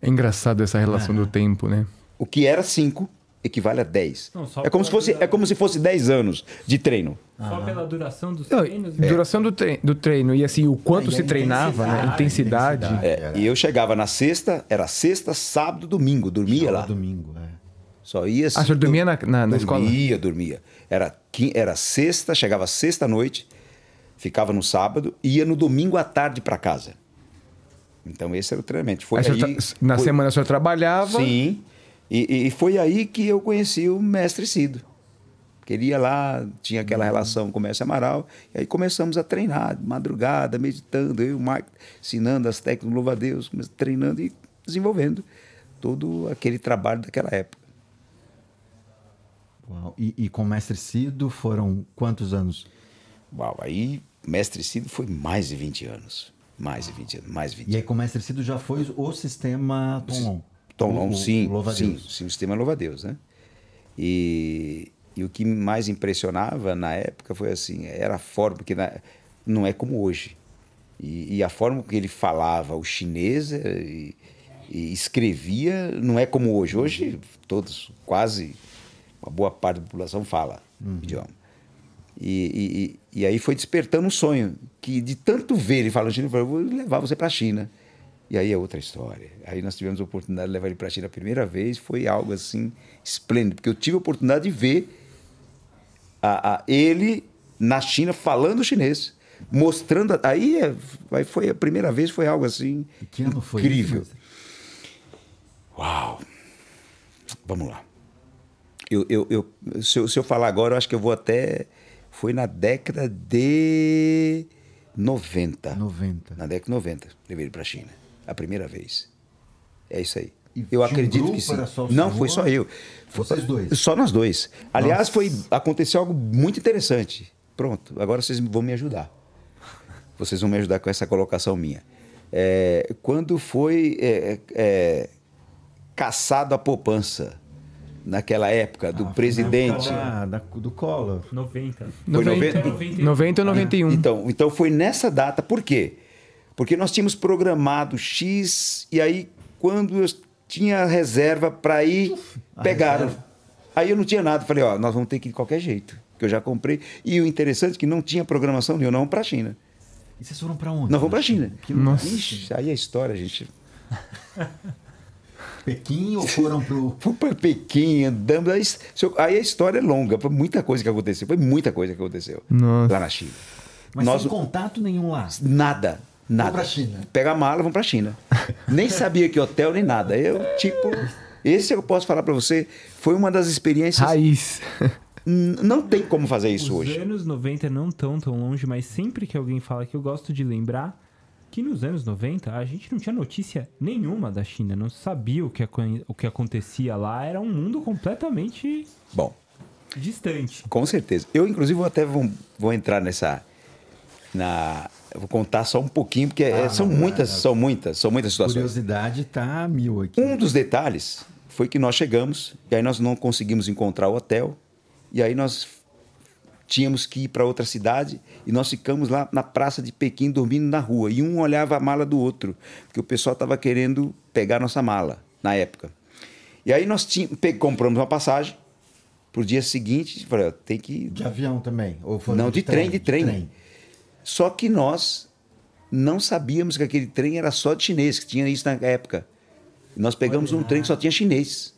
É engraçado essa relação do tempo, né? O que era cinco equivale a 10. Não, é, como se fosse, é como se fosse 10 anos de treino. Só pela duração dos Não, treinos? É. Duração do, treino, do treino e assim, o quanto se treinava, né? Intensidade. intensidade. É, e eu chegava na sexta, era sexta, sábado, domingo, dormia lá. domingo, é. Só ia... Ah, dormia na, na, na escola? Dormia, dormia. Era, era sexta, chegava sexta-noite, ficava no sábado, ia no domingo à tarde para casa. Então esse era o treinamento. Foi aí, aí na foi... semana o senhor trabalhava? Sim. E, e, foi aí que eu conheci o mestre Cido. Queria lá, tinha aquela relação com o mestre Amaral, e aí começamos a treinar, madrugada, meditando, eu e o Marco ensinando as técnicas do louva-a-Deus, treinando e desenvolvendo todo aquele trabalho daquela época. Uau. E, e com o mestre Cido foram quantos anos? Uau, aí mestre Cido foi mais de 20 anos. Mais de 20 anos, mais de 20 E aí com o mestre Cido já foi o sistema Tonlon? Tom Long, sim, sim, sim, o sistema louva-a-Deus, né? E, e o que mais impressionava na época foi assim, era a forma, porque na, não é como hoje. E, e, a forma que ele falava o chinês eh, e, e, escrevia não é como hoje. Hoje todos, quase uma boa parte da população fala uhum. idioma. E, e, e, aí foi despertando um sonho, que de tanto ver ele falando chinês, eu vou levar você para a China. E aí é outra história. Aí nós tivemos a oportunidade de levar ele para a China a primeira vez, foi algo assim esplêndido, porque eu tive a oportunidade de ver a, a ele na China falando chinês, mostrando. Aí, é, aí foi a primeira vez, foi algo assim que ano foi incrível. Isso, Uau! Vamos lá. Eu, eu, eu, se, eu, se eu falar agora, eu acho que eu vou até. Foi na década de 90. 90. Na década de 90, levei ele para a China a primeira vez. É isso aí. E eu acredito que sim. Não foi só eu. Vocês dois. Só nós dois. Aliás, Nossa. foi aconteceu algo muito interessante. Pronto, agora vocês vão me ajudar. Vocês vão me ajudar com essa colocação minha. É, quando foi é, é, caçado a poupança, naquela época, do ah, presidente. Da, da, do Collor. 90. Foi 90, 90 ou 91. Então, então foi nessa data, por quê? Porque nós tínhamos programado X e aí quando eu tinha reserva para ir, pegaram. Reserva. Aí eu não tinha nada, falei, ó, nós vamos ter que ir de qualquer jeito, que eu já comprei. E o interessante é que não tinha programação nenhuma, não para a China. E vocês foram para onde? Nós vamos para a China. Que Nossa. Ixi, aí é história, gente. Pequim ou foram pro. Fui para Pequim, andando. Aí, aí a história é longa, foi muita coisa que aconteceu. Foi muita coisa que aconteceu Nossa. lá na China. Mas Nós... sem contato nenhum lá? Nada. Nada. Vamos pra China. Pega a mala, vamos pra China. nem sabia que hotel, nem nada. Eu, tipo, esse eu posso falar para você, foi uma das experiências. Raiz. Não tem como fazer isso Os hoje. Os anos 90 não tão tão longe, mas sempre que alguém fala que eu gosto de lembrar que nos anos 90 a gente não tinha notícia nenhuma da China, não sabia o que, o que acontecia lá, era um mundo completamente bom distante. Com certeza. Eu inclusive vou até vou, vou entrar nessa na vou contar só um pouquinho, porque ah, são não, muitas, não, são muitas, são muitas situações. Curiosidade tá mil aqui. Um dos detalhes foi que nós chegamos e aí nós não conseguimos encontrar o hotel e aí nós tínhamos que ir para outra cidade e nós ficamos lá na praça de Pequim dormindo na rua e um olhava a mala do outro, porque o pessoal estava querendo pegar nossa mala na época. E aí nós tínhamos, compramos uma passagem para o dia seguinte, falei, tem que de avião também ou não de, de trem, trem, de trem. Trem. Só que nós não sabíamos que aquele trem era só de chinês, que tinha isso na época. Nós pegamos Olha. um trem que só tinha chinês.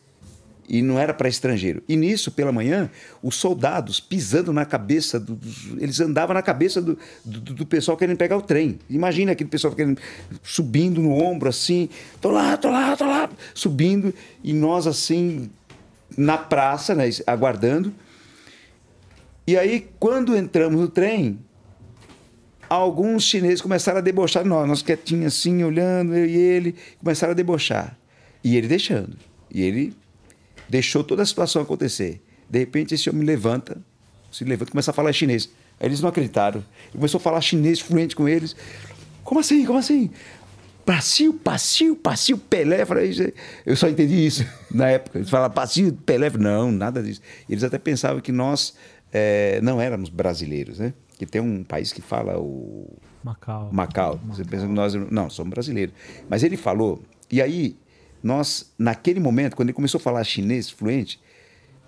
E não era para estrangeiro. E nisso, pela manhã, os soldados pisando na cabeça, do, dos, eles andavam na cabeça do, do, do, pessoal querendo pegar o trem. Imagina aquele pessoal querendo, subindo no ombro assim, tô lá, tô lá, tô lá, subindo. E nós assim, na praça, né, aguardando. E aí, quando entramos no trem, alguns chineses começaram a debochar de nós. Nós quietinhos assim, olhando, eu e ele, começaram a debochar. E ele deixando. E ele deixou toda a situação acontecer. De repente, esse homem levanta, se levanta e começa a falar chinês. Aí eles não acreditaram. Ele começou a falar chinês fluente com eles. Como assim? Como assim? Passinho, passinho, passinho, Pelé. Eu, falei, eu só entendi isso na época. Eles falavam passinho, Pelé. Não, nada disso. Eles até pensavam que nós é, não éramos brasileiros, né? Que tem um país que fala o. Macau. Macau. Você pensa que nós. Não, somos brasileiros. Mas ele falou. E aí, nós, naquele momento, quando ele começou a falar chinês fluente,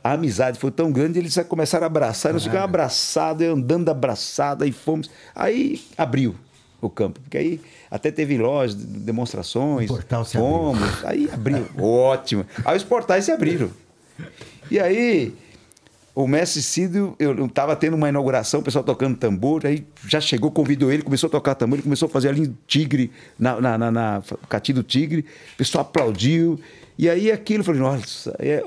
a amizade foi tão grande, eles começaram a abraçar, nós ficamos abraçados, andando abraçado, aí fomos. Aí abriu o campo, porque aí até teve lojas, demonstrações, o portal se fomos, abriu. aí abriu, ótimo. Aí os portais se abriram. E aí o mestre Cido, eu estava tendo uma inauguração, o pessoal tocando tambor, aí já chegou, convidou ele, começou a tocar tambor, ele começou a fazer ali tigre, na, na, na, na Cati do Tigre, o pessoal aplaudiu, e aí aquilo, eu falei, nossa, é,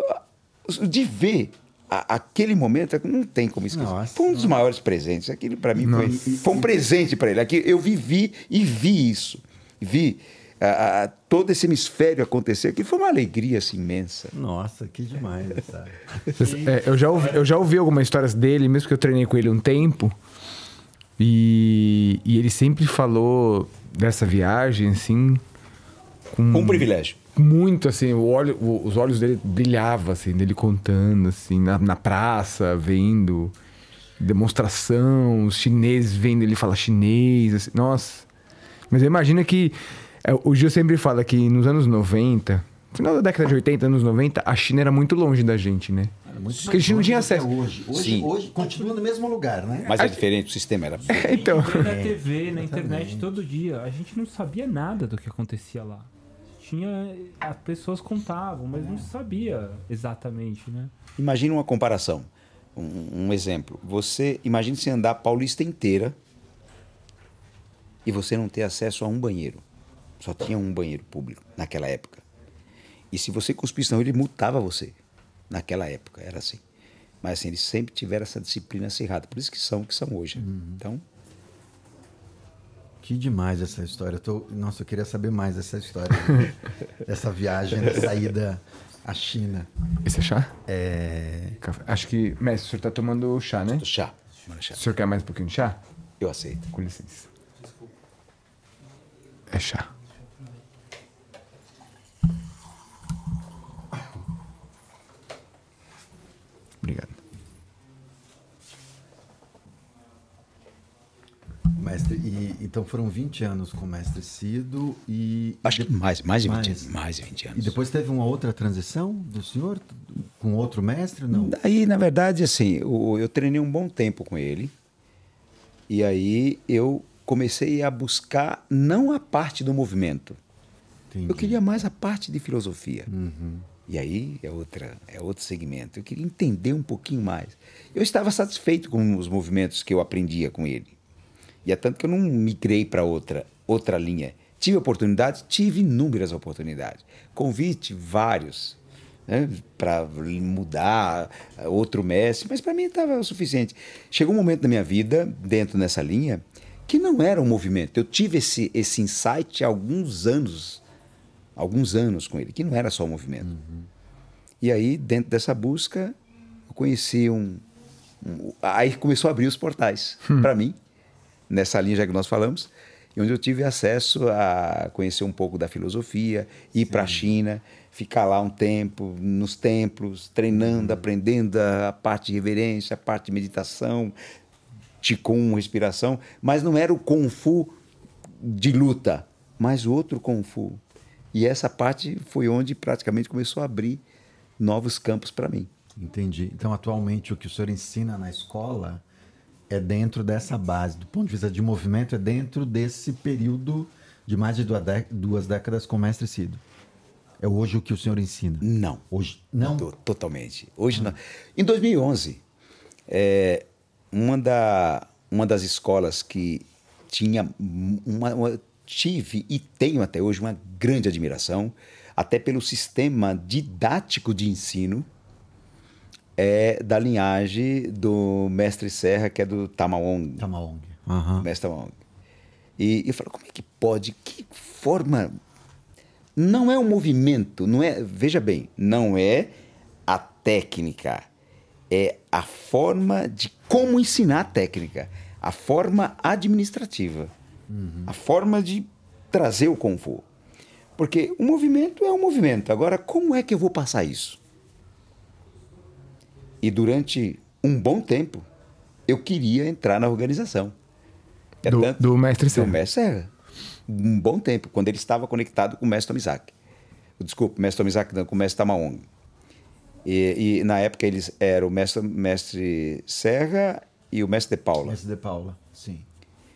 de ver a, aquele momento, não tem como esquecer. Nossa, foi um dos maiores presentes, aquilo para mim foi, foi, um presente para ele, aqui eu vivi e vi isso, vi a, a, todo esse hemisfério acontecer, que foi uma alegria assim, imensa. Nossa, que demais, sabe? é, eu, já ouvi, eu já ouvi algumas histórias dele, mesmo que eu treinei com ele um tempo, e, e ele sempre falou dessa viagem, assim... Com um privilégio. Muito, assim, o olho, o, os olhos dele brilhavam, assim, dele contando, assim, na, na praça, vendo demonstração, os chineses vendo ele falar chinês, assim, nossa... Mas eu imagino que o Gil sempre fala que nos anos 90, final da década de 80, anos 90, a China era muito longe da gente, né? Porque a gente não tinha acesso. Hoje. Hoje, Sim. hoje continua no mesmo lugar, né? Mas é diferente, o sistema era. É, então. Na TV, na internet, todo dia. A gente não sabia nada do que acontecia lá. Tinha. As pessoas contavam, mas não sabia exatamente, né? Imagina uma comparação. Um, um exemplo. Você. Imagine se andar a Paulista inteira e você não ter acesso a um banheiro. Só tinha um banheiro público naquela época. E se você cuspisse não, ele multava você. Naquela época, era assim. Mas assim, eles sempre tiveram essa disciplina acirrada. Por isso que são o que são hoje. Uhum. Então. Que demais essa história. Eu tô... Nossa, eu queria saber mais dessa história. dessa viagem, da saída à China. Esse é chá? É. Acho que. Mestre, o senhor está tomando chá, né? Chá. chá. O senhor quer mais um pouquinho de chá? Eu aceito. Com licença. É chá. Obrigado. Mestre, e, então foram 20 anos com o mestre Cido e. Acho que mais, mais de 20 mais. anos. Mais de 20 anos. E depois teve uma outra transição do senhor com outro mestre? Não? Aí, na verdade, assim, eu, eu treinei um bom tempo com ele. E aí eu comecei a buscar não a parte do movimento. Entendi. Eu queria mais a parte de filosofia. Uhum. E aí é outra, é outro segmento. Eu queria entender um pouquinho mais. Eu estava satisfeito com os movimentos que eu aprendia com ele. E é tanto que eu não migrei para outra, outra linha. Tive oportunidades? Tive inúmeras oportunidades. Convite, vários. Né, para mudar outro mestre, mas para mim estava o suficiente. Chegou um momento da minha vida, dentro dessa linha, que não era um movimento. Eu tive esse, esse insight há alguns anos alguns anos com ele, que não era só um movimento. Uhum. E aí, dentro dessa busca, eu conheci um. um aí começou a abrir os portais hum. para mim, nessa linha já que nós falamos, onde eu tive acesso a conhecer um pouco da filosofia, ir para a China, ficar lá um tempo nos templos, treinando, uhum. aprendendo a parte de reverência, a parte de meditação, Qigong, respiração, mas não era o Kung Fu de luta, mas o outro Kung Fu e essa parte foi onde praticamente começou a abrir novos campos para mim. Entendi. Então, atualmente, o que o senhor ensina na escola é dentro dessa base, do ponto de vista de movimento, é dentro desse período de mais de duas décadas com o mestre Cido. É hoje o que o senhor ensina? Não. Hoje? Não? Totalmente. Hoje não. Em 2011, é, uma, da, uma das escolas que tinha uma, uma tive e tenho até hoje uma grande admiração, até pelo sistema didático de ensino é da linhagem do mestre Serra, que é do Tamaong. Tamaong. Uhum. Mestre Tamaong. E eu falo, como é que pode? Que forma? Não é um movimento, não é. Veja bem, não é a técnica, é a forma de como ensinar a técnica, a forma administrativa. Uhum. A forma de trazer o Kung Fu. Porque o movimento é um movimento. Agora, como é que eu vou passar isso? E durante um bom tempo, eu queria entrar na organização. É Do- tanto- do mestre Serra. Do mestre Serra. Um bom tempo, quando ele estava conectado com o mestre Tomizaki. Desculpa, o mestre Tomizaki não, com o mestre Tamaong. E, e na época eles eram o mestre, mestre Serra e o mestre de Paula. Mestre de Paula, sim.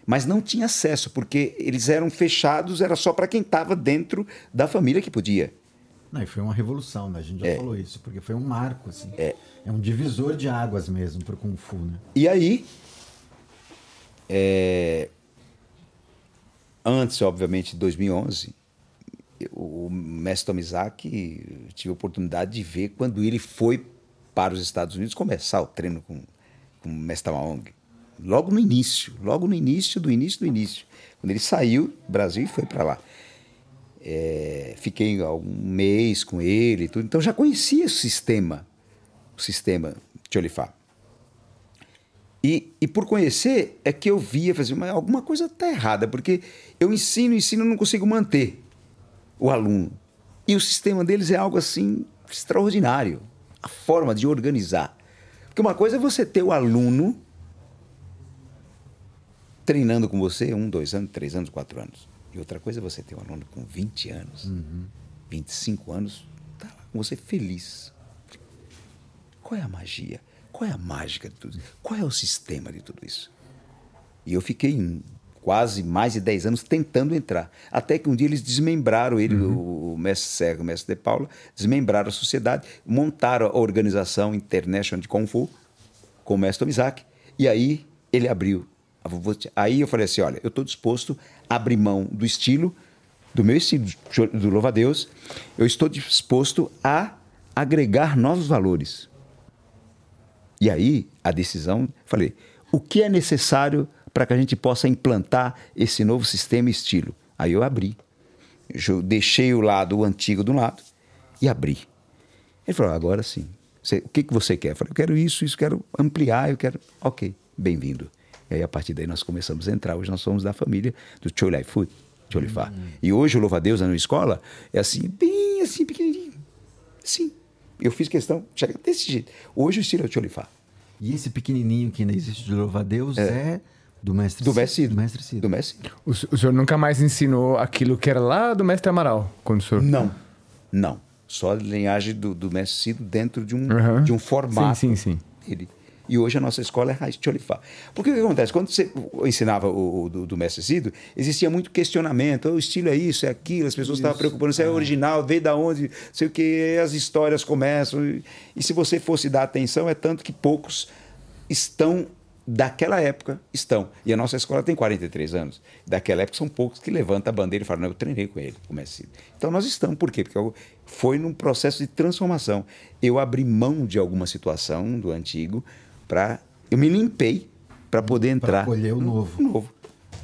Mas não tinha acesso, porque eles eram fechados, era só para quem estava dentro da família que podia. Não, e foi uma revolução, né? A gente já É. falou isso, porque foi um marco, assim. É, um divisor de águas mesmo pro Kung Fu, né? E aí, é, antes, obviamente, de 2011, o mestre Tomizaki, tive a oportunidade de ver quando ele foi para os Estados Unidos começar o treino com, com o mestre Tamaong. Logo no início, logo no início do início do início. Quando ele saiu do Brasil e foi para lá. É, fiquei algum mês com ele, tudo, então já conhecia o sistema, o sistema Cholifá. E, e por conhecer é que eu via, fazia, mas alguma coisa está errada, porque eu ensino, ensino, não consigo manter o aluno. E o sistema deles é algo assim extraordinário, a forma de organizar. Porque uma coisa é você ter o aluno treinando com você um, dois anos, três anos, quatro anos. E outra coisa é você ter um aluno com 20 anos, 25 anos, tá lá com você feliz. Qual é a magia? Qual é a mágica de tudo isso? Qual é o sistema de tudo isso? E eu fiquei em quase mais de 10 anos tentando entrar. Até que um dia eles desmembraram ele, o, o mestre Serra, o mestre de Paula, desmembraram a sociedade, montaram a organização International de Kung Fu com o mestre Tomizaki. E aí ele abriu. Aí eu falei assim: olha, eu estou disposto a abrir mão do estilo, do meu estilo do louva-a-Deus, eu estou disposto a agregar novos valores. E aí a decisão, falei, o que é necessário para que a gente possa implantar esse novo sistema e estilo? Aí eu abri. Eu deixei o lado o antigo de um lado e abri. Ele falou, agora sim. Você, o que, que você quer? Eu falei, eu quero isso, isso, quero ampliar, eu quero. Ok, bem-vindo. E aí, a partir daí, nós começamos a entrar. Hoje nós somos da família do Cholai Food, Cholifá. Hum. E hoje o Louva-a-Deus na minha escola é assim, bem assim, pequenininho. Assim. Eu fiz questão, chega desse jeito. Hoje o estilo é o Cholifá. E esse pequenininho que ainda existe de louva-a-Deus é. do mestre Do mestre Cido. Do mestre Cido. Do mestre Cido. O, o senhor nunca mais ensinou aquilo que era lá do mestre Amaral, quando o senhor... Não. Não. Só a linhagem do, do mestre Cido dentro de um, Aham. de um formato. Sim, sim, sim. dele. E hoje a nossa escola é Raiz Cholifá. Porque o que acontece? Quando você ensinava o, o do, do mestre Cido, existia muito questionamento. "Oh, O estilo é isso, é aquilo. As pessoas estavam preocupando se é original, veio da onde, sei o que. As histórias começam. E, e se você fosse dar atenção, é tanto que poucos estão daquela época estão. E a nossa escola tem 43 anos. Daquela época são poucos que levantam a bandeira e falam, não, eu treinei com ele, com o Cido. Então nós estamos, por quê? Porque foi num processo de transformação. Eu abri mão de alguma situação do antigo para eu me limpei para poder entrar acolher o no- novo. no novo.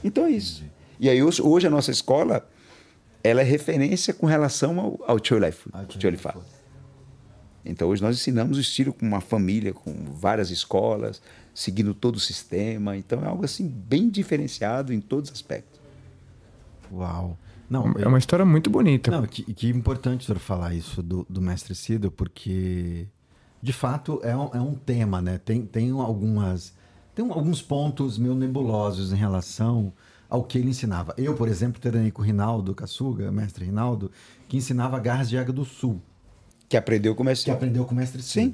Então é isso. E aí hoje, hoje a nossa escola ela é referência com relação ao, ao. Fu. Então hoje nós ensinamos o estilo com uma família, com várias escolas, seguindo todo o sistema. Então é algo assim bem diferenciado em todos os aspectos. Uau. Não, É uma história muito bonita. Não, que, que importante o senhor falar isso do, do mestre Cido, porque de fato é um, é um tema, né? Tem, tem algumas. Tem alguns pontos meio nebulosos em relação ao que ele ensinava. Eu, por exemplo, treinei com o Rinaldo Kaçuga, mestre Rinaldo, que ensinava garras de águia do sul, Que aprendeu como é que aprendeu com o mestre Sim.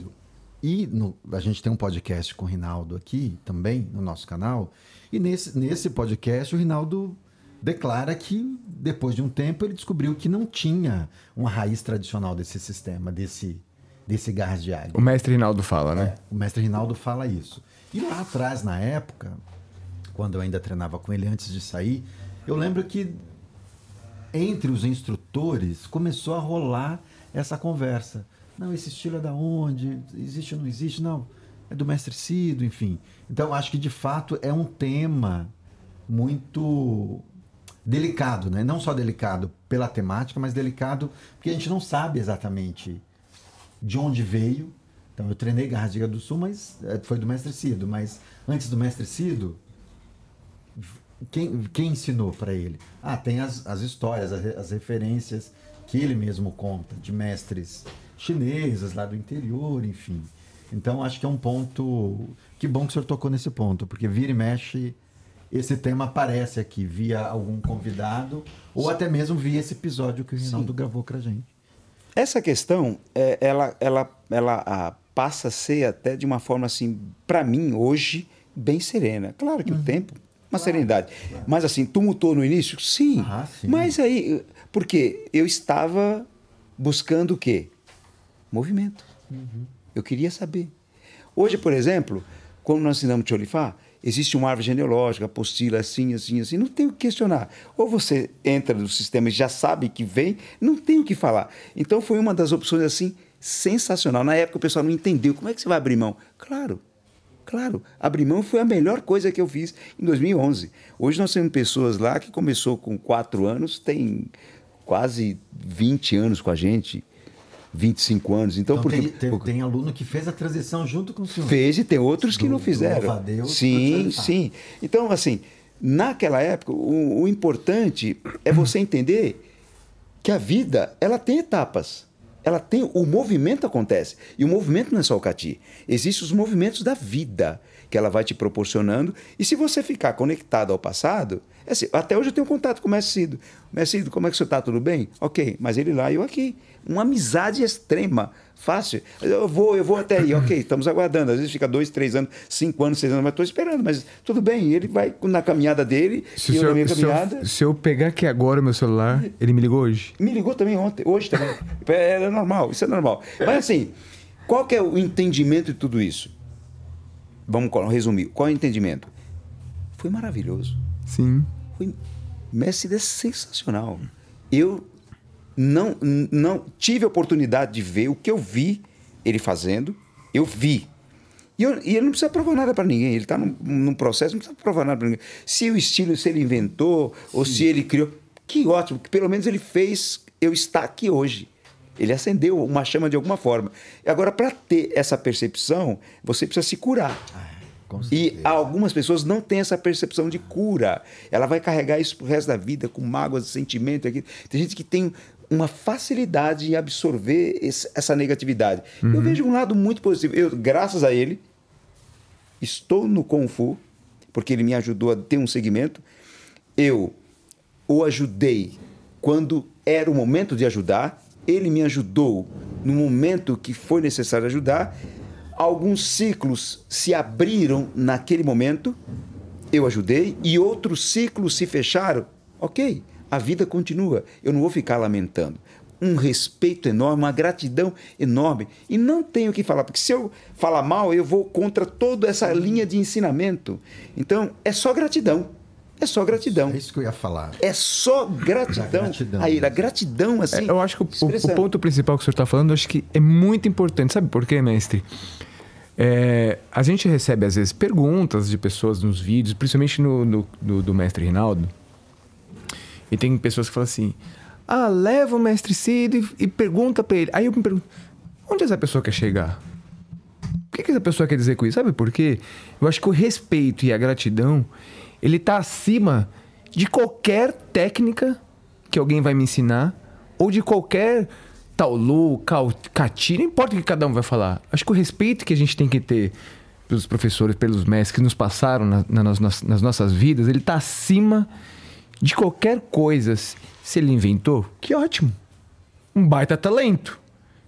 E no- a gente tem um podcast com o Rinaldo aqui também, no nosso canal. E nesse, nesse podcast o Rinaldo declara que depois de um tempo ele descobriu que não tinha uma raiz tradicional desse sistema, desse, desse gás de água. O mestre Rinaldo fala, né? O mestre Rinaldo fala isso. E lá atrás, na época, quando eu ainda treinava com ele antes de sair, eu lembro que entre os instrutores começou a rolar essa conversa. Não, esse estilo é da onde? Existe ou não existe? Não, é do mestre Cido, enfim. Então, acho que de fato é um tema muito delicado, né? Não só delicado pela temática, mas delicado porque a gente não sabe exatamente de onde veio. Então, eu treinei Garras de do Sul, mas eh, foi do mestre Cido. Mas antes do mestre Cido, quem, quem ensinou para ele? Ah, tem as, as histórias, as, as referências que ele mesmo conta, de mestres chinesas lá do interior, enfim. Então acho que é um ponto. Que bom que o senhor tocou nesse ponto, porque vira e mexe esse tema aparece aqui via algum convidado ou até mesmo via esse episódio que o Rinaldo Sim. gravou com a gente. Essa questão, é, ela, ela, ela a, passa a ser até de uma forma assim, para mim hoje bem serena. Claro que uhum. o tempo, uma claro, serenidade. Claro. Mas assim, tumultou no início? Sim. Ah, sim. Mas aí, porque eu estava buscando o quê? Movimento. Uhum. Eu queria saber. Hoje, por exemplo, quando nós ensinamos Cholifá, existe uma árvore genealógica, apostila assim, assim, assim, não tem o que questionar. Ou você entra no sistema e já sabe que vem, não tem o que falar. Então foi uma das opções assim sensacional. Na época o pessoal não entendeu como é que você vai abrir mão. Claro, claro, abrir mão foi a melhor coisa que eu fiz em 2011. Hoje nós temos pessoas lá que começou com quatro anos, tem quase 20 anos com a gente. 25 anos. Então, então porque, tem, tem, porque... tem, aluno que fez a transição junto com o senhor. Fez e tem outros do, que não fizeram. Deus, sim, sim. Então, assim, naquela época, o, o importante é você entender que a vida ela tem etapas. Ela tem o movimento acontece e o movimento não é só o cati. Existem os movimentos da vida que ela vai te proporcionando e se você ficar conectado ao passado, é assim, até hoje eu tenho contato com o. Mestre Cido, como é que você está? Tudo bem? Ok, mas ele lá e eu aqui. Uma amizade extrema, fácil. Eu vou, eu vou até aí, ok, estamos aguardando. Às vezes fica dois, três anos, cinco anos, seis anos, mas estou esperando. Mas tudo bem, ele vai na caminhada dele se e eu na minha caminhada. Se eu, se eu, pegar aqui agora o meu celular, ele me ligou hoje? Me ligou também ontem, hoje também. é, é normal, isso é normal. Mas assim, qual que é o entendimento de tudo isso? Vamos resumir. Qual é o entendimento? Foi maravilhoso. Sim. Foi, Messi é sensacional. Eu não, não tive a oportunidade de ver o que eu vi ele fazendo. Eu vi. E, eu, e ele não precisa provar nada para ninguém. Ele está num, num, processo, não precisa provar nada para ninguém. Se o estilo, se ele inventou ou Sim. se ele criou, que ótimo, que pelo menos ele fez eu estar aqui hoje. Ele acendeu uma chama de alguma forma. Agora, para ter essa percepção, você precisa se curar. Ah, e algumas pessoas não têm essa percepção de cura. Ela vai carregar isso pro resto da vida, com mágoas, sentimento. Aqui. Tem gente que tem uma facilidade em absorver esse, essa negatividade. Uhum. Eu vejo um lado muito positivo. Eu, graças a ele, estou no Kung Fu, porque ele me ajudou a ter um segmento. Eu o ajudei quando era o momento de ajudar. Ele me ajudou no momento que foi necessário ajudar alguns ciclos se abriram naquele momento, eu ajudei, e outros ciclos se fecharam. Ok, a vida continua. Eu não vou ficar lamentando. Um respeito enorme, uma gratidão enorme. E não tenho o que falar, porque se eu falar mal, eu vou contra toda essa linha de ensinamento. Então, é só gratidão. É só gratidão. É isso que eu ia falar. É só gratidão. gratidão. Aí, a gratidão, assim. É, eu acho que o, o, ponto principal que o senhor está falando, acho que é muito importante. Sabe por quê, mestre? É, a gente recebe, às vezes, perguntas de pessoas nos vídeos, principalmente no, no, no do mestre Rinaldo. E tem pessoas que falam assim: ah, leva o mestre Cid e, e pergunta para ele. Aí eu me pergunto: onde essa pessoa quer chegar? O que, que essa pessoa quer dizer com isso? Sabe por quê? Eu acho que o respeito e a gratidão ele está acima de qualquer técnica que alguém vai me ensinar ou de qualquer Taulu, Cati, não importa o que cada um vai falar. Acho que o respeito que a gente tem que ter pelos professores, pelos mestres que nos passaram na, na, nas, nas, nossas vidas, ele está acima de qualquer coisa. Se ele inventou, que ótimo. Um baita talento.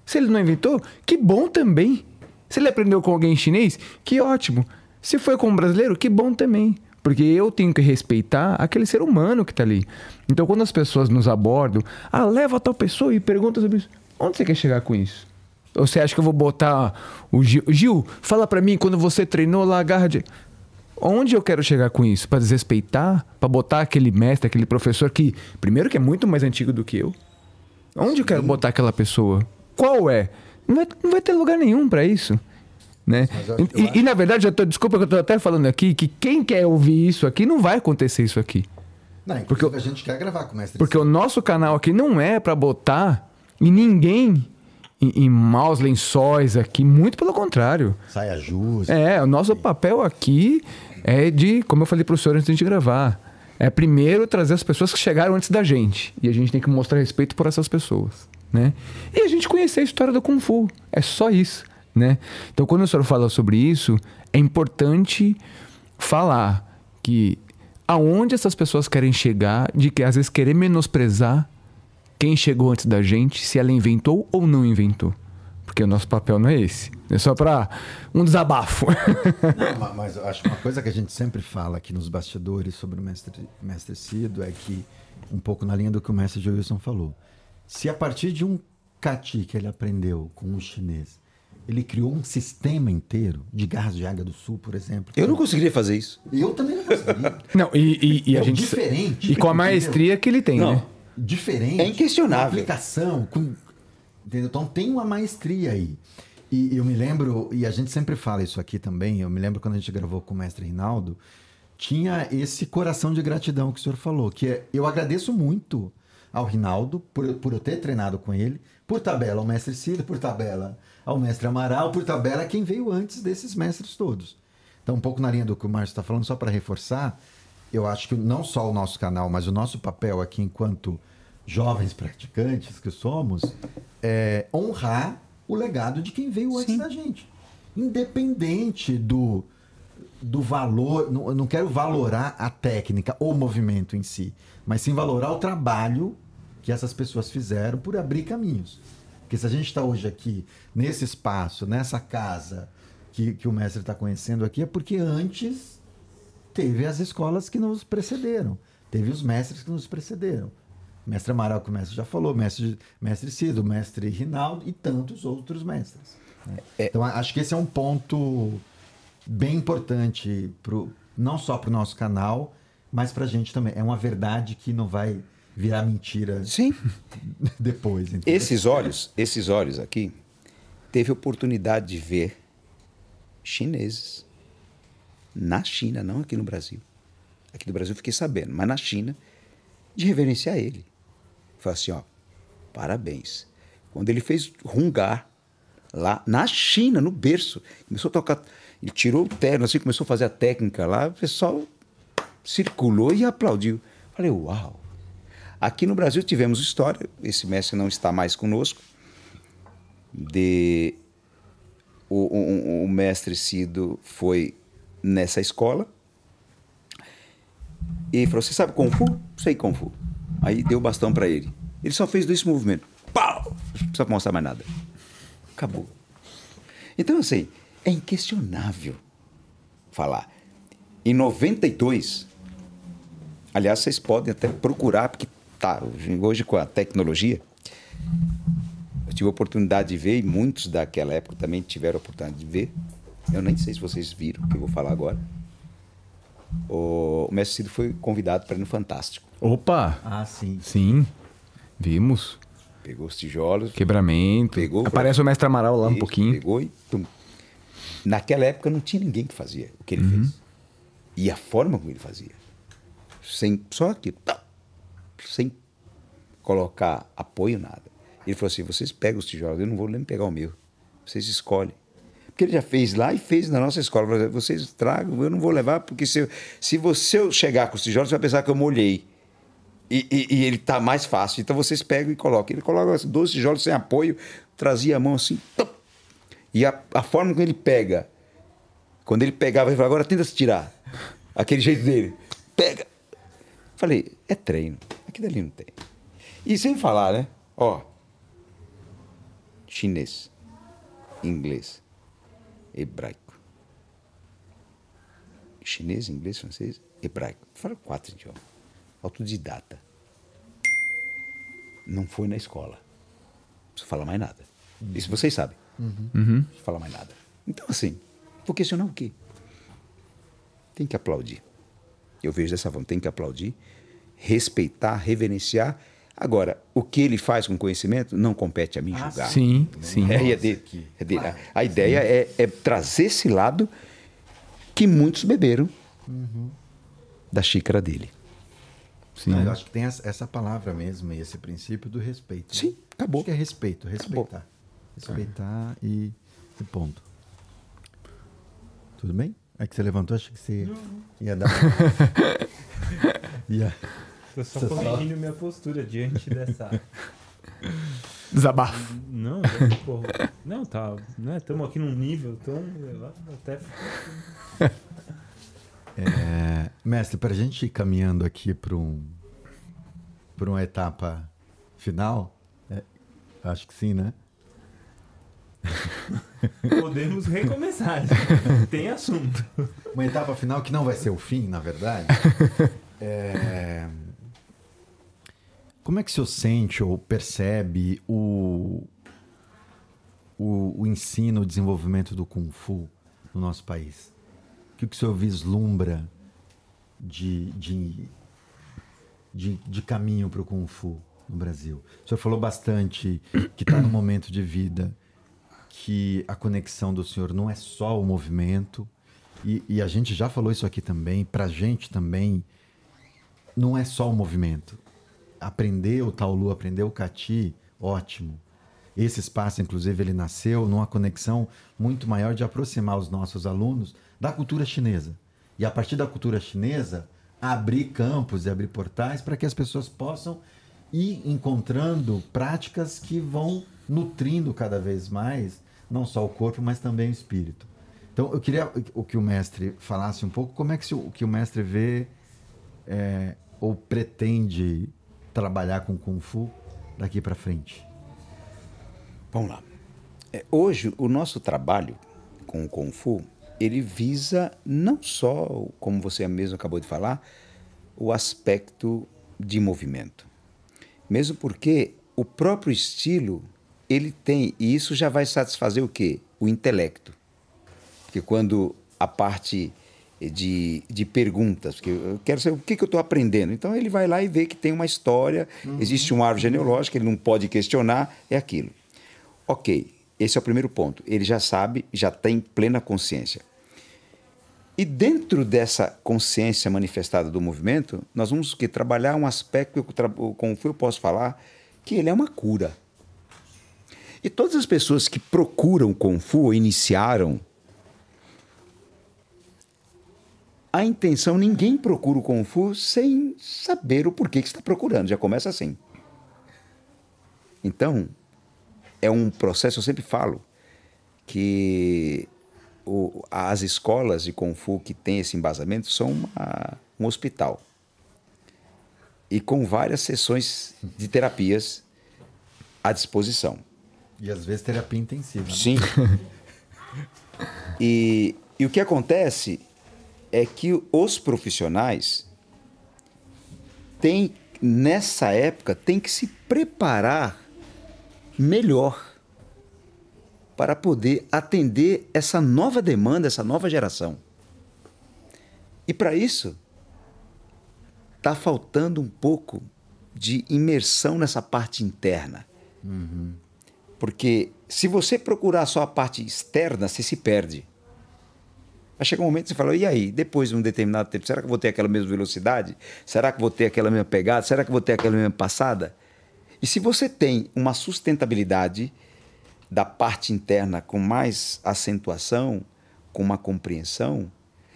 Se ele não inventou, que bom também. Se ele aprendeu com alguém chinês, que ótimo. Se foi com um brasileiro, que bom também. Porque eu tenho que respeitar aquele ser humano que está ali. Então, quando as pessoas nos abordam, ah, leva a tal pessoa e pergunta sobre isso. Onde você quer chegar com isso? Ou você acha que eu vou botar o Gil? Gil, fala para mim quando você treinou lá garra de... Onde eu quero chegar com isso? Para desrespeitar? Para botar aquele mestre, aquele professor que, primeiro, que é muito mais antigo do que eu? Onde Sim. eu quero botar aquela pessoa? Qual é? Não vai, não vai ter lugar nenhum para isso. Né? E, e, na verdade, eu tô, desculpa que eu tô até falando aqui, que quem quer ouvir isso aqui, não vai acontecer isso aqui. Não, porque a gente quer gravar com o mestre. Porque o nosso canal aqui não é para botar e ninguém em, em maus lençóis aqui, muito pelo contrário. Saia justa. É, o nosso papel aqui é de, como eu falei para o senhor antes de gravar, É primeiro trazer as pessoas que chegaram antes da gente. E a gente tem que mostrar respeito por essas pessoas. Né? E a gente conhecer a história do Kung Fu. É só isso. Né? Então, quando o senhor fala sobre isso, é importante falar que aonde essas pessoas querem chegar, de que às vezes querer menosprezar quem chegou antes da gente, se ela inventou ou não inventou. Porque o nosso papel não é esse. É só para um desabafo. Não, mas eu acho uma coisa que a gente sempre fala aqui nos bastidores sobre o mestre, mestre Cido é que, um pouco na linha do que o mestre Joilson falou, se a partir de um kati que ele aprendeu com um chinês, ele criou um sistema inteiro de gás de água do sul, por exemplo. Eu não conseguiria fazer isso. Eu também não conseguiria. Não, e, e, e a É gente. diferente, E com a entendeu? maestria que ele tem, Não. né? diferente. É inquestionável. com aplicação, com, entendeu? Então tem uma maestria aí. E eu me lembro, e a gente sempre fala isso aqui também, eu me lembro quando a gente gravou com o mestre Rinaldo, tinha esse coração de gratidão que o senhor falou, que é, eu agradeço muito ao Rinaldo por, por eu ter treinado com ele, por tabela ao mestre Cida, por tabela ao mestre Amaral, por tabela quem veio antes desses mestres todos. Então, um pouco na linha do que o Márcio está falando, só para reforçar, eu acho que não só o nosso canal, mas o nosso papel aqui enquanto jovens praticantes que somos, é honrar o legado de quem veio antes da gente. Independente do, do valor, não, não quero valorar a técnica ou o movimento em si, mas sim valorar o trabalho que essas pessoas fizeram por abrir caminhos. Porque se a gente está hoje aqui, nesse espaço, nessa casa que, que o mestre está conhecendo aqui, é porque antes teve as escolas que nos precederam, teve os mestres que nos precederam. Mestre Amaral, que o mestre já falou, mestre, mestre Cido, mestre Rinaldo e tantos outros mestres. né? Então, a- acho que esse é um ponto bem importante, pro, não só para o nosso canal, mas para a gente também. É uma verdade que não vai virar mentira Sim. depois. entendeu? Esses olhos, esses olhos aqui, teve oportunidade de ver chineses na China, não aqui no Brasil. Aqui no Brasil eu fiquei sabendo, mas na China, de reverenciar ele. Falei assim, ó, parabéns. Quando ele fez rungar lá na China, no berço, começou a tocar, ele tirou o terno assim, começou a fazer a técnica lá, o pessoal circulou e aplaudiu. Falei, uau. Aqui no Brasil tivemos história, esse mestre não está mais conosco, de o, o- o mestre Cido foi nessa escola e falou: Você sabe Kung Fu? Sei Kung Fu. Aí deu o bastão para ele. Ele só fez dois movimentos. Pau! Não precisa mostrar mais nada. Acabou. Então, assim, é inquestionável falar. Em 92, aliás, vocês podem até procurar, porque tá, hoje com a tecnologia, eu tive a oportunidade de ver, e muitos daquela época também tiveram a oportunidade de ver. Eu nem sei se vocês viram o que eu vou falar agora. O, o Mestre Cido foi convidado para ir no Fantástico. Opa! Ah, sim. Sim. Vimos. Pegou os tijolos, Quebramento. Pegou, Aparece o mestre Amaral lá um Isso, pouquinho. Pegou e tum. Naquela época não tinha ninguém que fazia o que ele fez. E a forma como ele fazia. Sem, só aquilo. tá, Sem colocar apoio, nada. Ele falou assim: vocês pegam os tijolos, eu não vou nem pegar o meu. Vocês escolhem. Porque ele já fez lá e fez na nossa escola. Falou, Vocês tragam, eu não vou levar, porque se, se você chegar com os tijolos, você vai pensar que eu molhei. E, e- e ele tá mais fácil. Então vocês pegam e colocam. Ele coloca assim, 12 tijolos sem apoio, trazia a mão assim. E a, a forma como ele pega. Quando ele pegava, ele falava, agora tenta se tirar. Aquele jeito dele. Pega. Falei, é treino. Aqui dali não tem. E sem falar, né? Ó. Chinês. Inglês. Hebraico. Chinês, inglês, francês, hebraico. Fala quatro idiomas. Autodidata. Não foi na escola. Não precisa falar mais nada. Isso vocês sabem. Não precisa falar mais nada. Então, assim, vou questionar o quê? Tem que aplaudir. Eu vejo dessa forma, tem que aplaudir, respeitar, reverenciar. Agora, o que ele faz com conhecimento não compete a mim julgar. Sim, sim. É, é dele. É dele. A- A ideia é, é trazer esse lado que muitos beberam da xícara dele. sim. Não, eu acho que tem essa, palavra mesmo e esse princípio do respeito. né? Sim, acabou. Acho que é respeito, respeitar. Respeitar e, e ponto. Tudo bem? É que você levantou, achei que você ia dar. Yeah. Tô só Você corrigindo minha postura diante dessa. Desabafo. Não, pô, não, tá. Né, estamos aqui num nível tão elevado até. É, mestre, para a gente ir caminhando aqui para um, pra uma etapa final, é, acho que sim, né? Podemos recomeçar. Tem assunto. Uma etapa final que não vai ser o fim, na verdade. É, Como é que o senhor sente ou percebe o, o, o ensino, o desenvolvimento do Kung Fu no nosso país? O que o senhor vislumbra de, de, de, de caminho para o Kung Fu no Brasil? O senhor falou bastante que está no momento de vida que a conexão do senhor não é só o movimento, e, e a gente já falou isso aqui também, para a gente também, não é só o movimento. Aprender o Taolu, aprender o Kati, ótimo. Esse espaço, inclusive, ele nasceu numa conexão muito maior de aproximar os nossos alunos da cultura chinesa. E a partir da cultura chinesa, abrir campos e abrir portais para que as pessoas possam ir encontrando práticas que vão nutrindo cada vez mais, não só o corpo, mas também o espírito. Então, eu queria o que o mestre falasse um pouco, como é que o que o mestre vê é, ou pretende trabalhar com Kung Fu daqui para frente? Vamos lá. É, hoje, o nosso trabalho com o Kung Fu, ele visa não só, como você mesmo acabou de falar, o aspecto de movimento. Mesmo porque o próprio estilo, ele tem, e isso já vai satisfazer o quê? O intelecto. Porque quando a parte de, de perguntas, porque eu quero saber o que, que eu estou aprendendo. Então ele vai lá e vê que tem uma história, uhum. existe um árvore genealógica, ele não pode questionar, é aquilo. Ok, esse é o primeiro ponto. Ele já sabe, já tem plena consciência. E dentro dessa consciência manifestada do movimento, nós vamos que trabalhar um aspecto que como eu posso falar, que ele é uma cura. E todas as pessoas que procuram Kung Fu ou iniciaram a intenção, ninguém procura o Kung Fu sem saber o porquê que está procurando. Já começa assim. Então, é um processo, eu sempre falo, que o, as escolas de Kung Fu que têm esse embasamento são uma, um hospital. E com várias sessões de terapias à disposição. E às vezes terapia intensiva. Né? Sim. e, e o que acontece é que os profissionais têm, nessa época, têm que se preparar melhor para poder atender essa nova demanda, essa nova geração. E para isso, está faltando um pouco de imersão nessa parte interna. Uhum. Porque se você procurar só a parte externa, você se perde. Vai chegar um momento que você fala, e aí, depois de um determinado tempo, será que eu vou ter aquela mesma velocidade? Será que vou ter aquela mesma pegada? Será que vou ter aquela mesma passada? E se você tem uma sustentabilidade da parte interna com mais acentuação, com uma compreensão,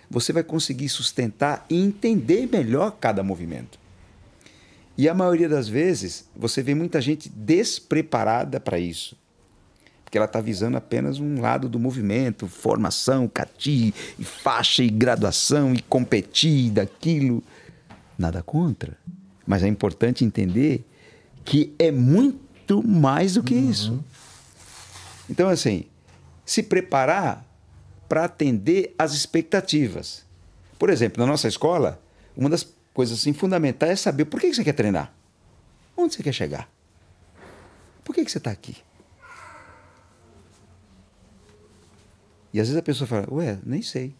você vai conseguir sustentar e entender melhor cada movimento. E a maioria das vezes, você vê muita gente despreparada para isso. Porque ela está visando apenas um lado do movimento, formação, cati, e faixa, e graduação, e competir daquilo. Nada contra. Mas é importante entender que é muito mais do que uhum. isso. Então, assim, se preparar para atender às expectativas. Por exemplo, na nossa escola, uma das coisas assim, fundamentais é saber por que você quer treinar. Onde você quer chegar? Por que você está aqui? E às vezes a pessoa fala, ué, nem sei.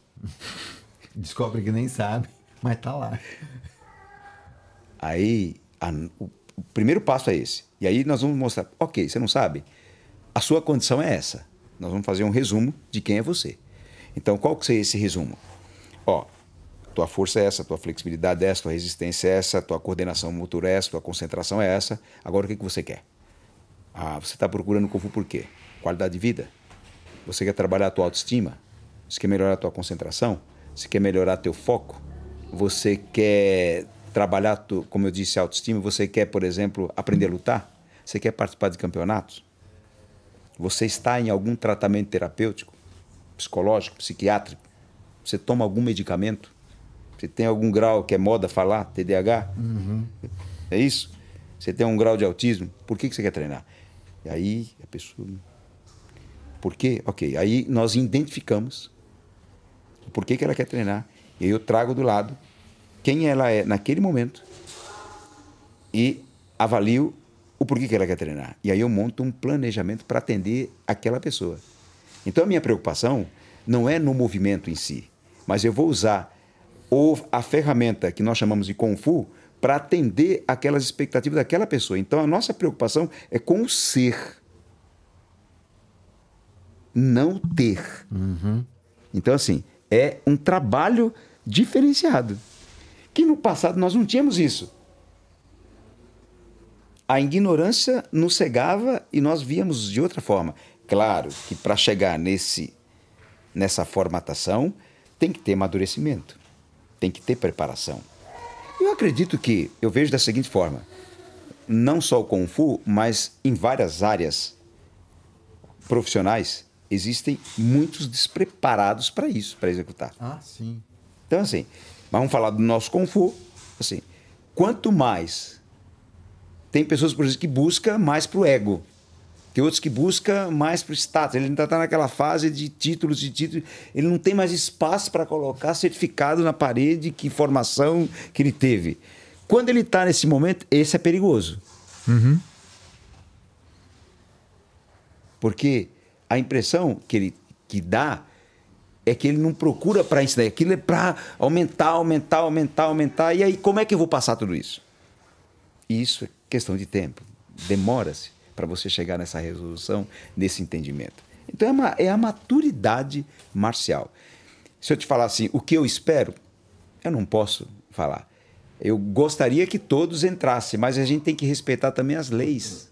Descobre que nem sabe, mas tá lá. Aí a, o, o primeiro passo é esse. E aí nós vamos mostrar, ok, você não sabe? A sua condição é essa. Nós vamos fazer um resumo de quem é você. Então, qual que seria esse resumo? Ó, tua força é essa, tua flexibilidade é essa, tua resistência é essa, tua coordenação motor é essa, tua concentração é essa. Agora, o que, que você quer? Ah, você está procurando Kung Fu por quê? Qualidade de vida? Você quer trabalhar a tua autoestima? Você quer melhorar a tua concentração? Você quer melhorar teu foco? Você quer trabalhar, tu- como eu disse, autoestima, você quer, por exemplo, aprender a lutar? Você quer participar de campeonatos? Você está em algum tratamento terapêutico, psicológico, psiquiátrico? Você toma algum medicamento? Você tem algum grau que é moda falar, TDAH? É isso? Você tem um grau de autismo? Por que, que você quer treinar? E aí a pessoa. Por quê? Ok. Aí nós identificamos por que, que ela quer treinar. E aí eu trago do lado quem ela é naquele momento e avalio o porquê que ela quer treinar. E aí eu monto um planejamento para atender aquela pessoa. Então a minha preocupação não é no movimento em si, mas eu vou usar o, a ferramenta que nós chamamos de Kung Fu para atender aquelas expectativas daquela pessoa. Então a nossa preocupação é com o ser, não ter. Então, assim, é um trabalho diferenciado. Que no passado nós não tínhamos isso. A ignorância nos cegava e nós víamos de outra forma. Claro que para chegar nesse, nessa formatação tem que ter amadurecimento, tem que ter preparação. Eu acredito que, eu vejo da seguinte forma: não só o Kung Fu, mas em várias áreas profissionais, existem muitos despreparados para isso, para executar. Ah, sim. Então, assim, vamos falar do nosso Kung Fu. Assim, quanto mais. Tem pessoas, por exemplo, que buscam mais para o ego. Tem outros que buscam mais para o status. Ele ainda está naquela fase de títulos, de títulos. Ele não tem mais espaço para colocar certificado na parede que formação que ele teve. Quando ele está nesse momento, esse é perigoso. Porque a impressão que ele que dá é que ele não procura para ensinar, aquilo é para aumentar, aumentar, aumentar, aumentar. E aí, como é que eu vou passar tudo isso? Isso é questão de tempo. Demora-se para você chegar nessa resolução, nesse entendimento. Então, é, uma, é a maturidade marcial. Se eu te falar assim, o que eu espero, eu não posso falar. Eu gostaria que todos entrassem, mas a gente tem que respeitar também as leis.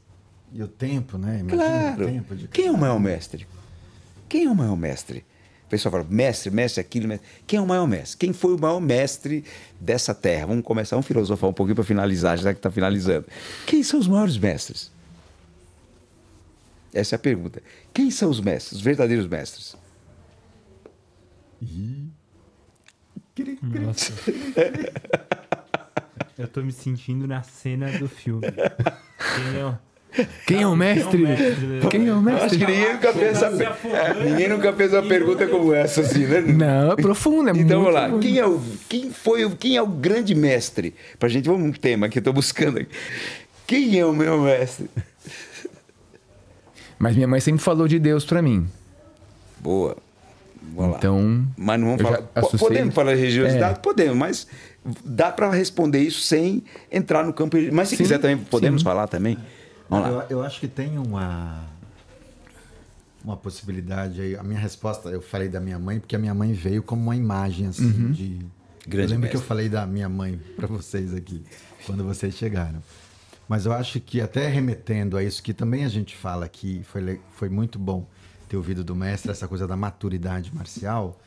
E o tempo, né? Imagina Claro. tempo de Quem é o maior mestre? Quem é o maior mestre? O pessoal fala, mestre, mestre, aquilo, mestre. Quem é o maior mestre? Quem foi o maior mestre dessa terra? Vamos começar, vamos filosofar um pouquinho para finalizar, já que está finalizando. Quem são os maiores mestres? Essa é a pergunta. Quem são os mestres, os verdadeiros mestres? Nossa. Eu tô me sentindo na cena do filme. Quem é o, Quem é o mestre? Quem é o Acho mestre? que ninguém nunca fez essa, ninguém nunca fez uma pergunta como essa, assim, né? Não, é profundo, é Então muito vamos lá. profundo. Quem, é o, quem foi o, quem é o grande mestre? Pra gente, vamos um tema que eu tô buscando aqui. Quem é o meu mestre? Mas minha mãe sempre falou de Deus pra mim. Boa. Vamos lá. Então, Mas não vamos eu falar. associei. Podemos falar de religiosidade? É. Podemos, mas dá para responder isso sem entrar no campo. Mas se Sim, quiser também, podemos sim. falar também. Vamos lá. Eu, eu acho que tem uma uma possibilidade aí. A minha resposta, eu falei da minha mãe, porque a minha mãe veio como uma imagem assim Uhum. de. Grande eu lembro que eu mestre. falei da minha mãe para vocês aqui, quando vocês chegaram. Mas eu acho que até remetendo a isso que também a gente fala aqui, foi, foi muito bom ter ouvido do mestre essa coisa da maturidade marcial.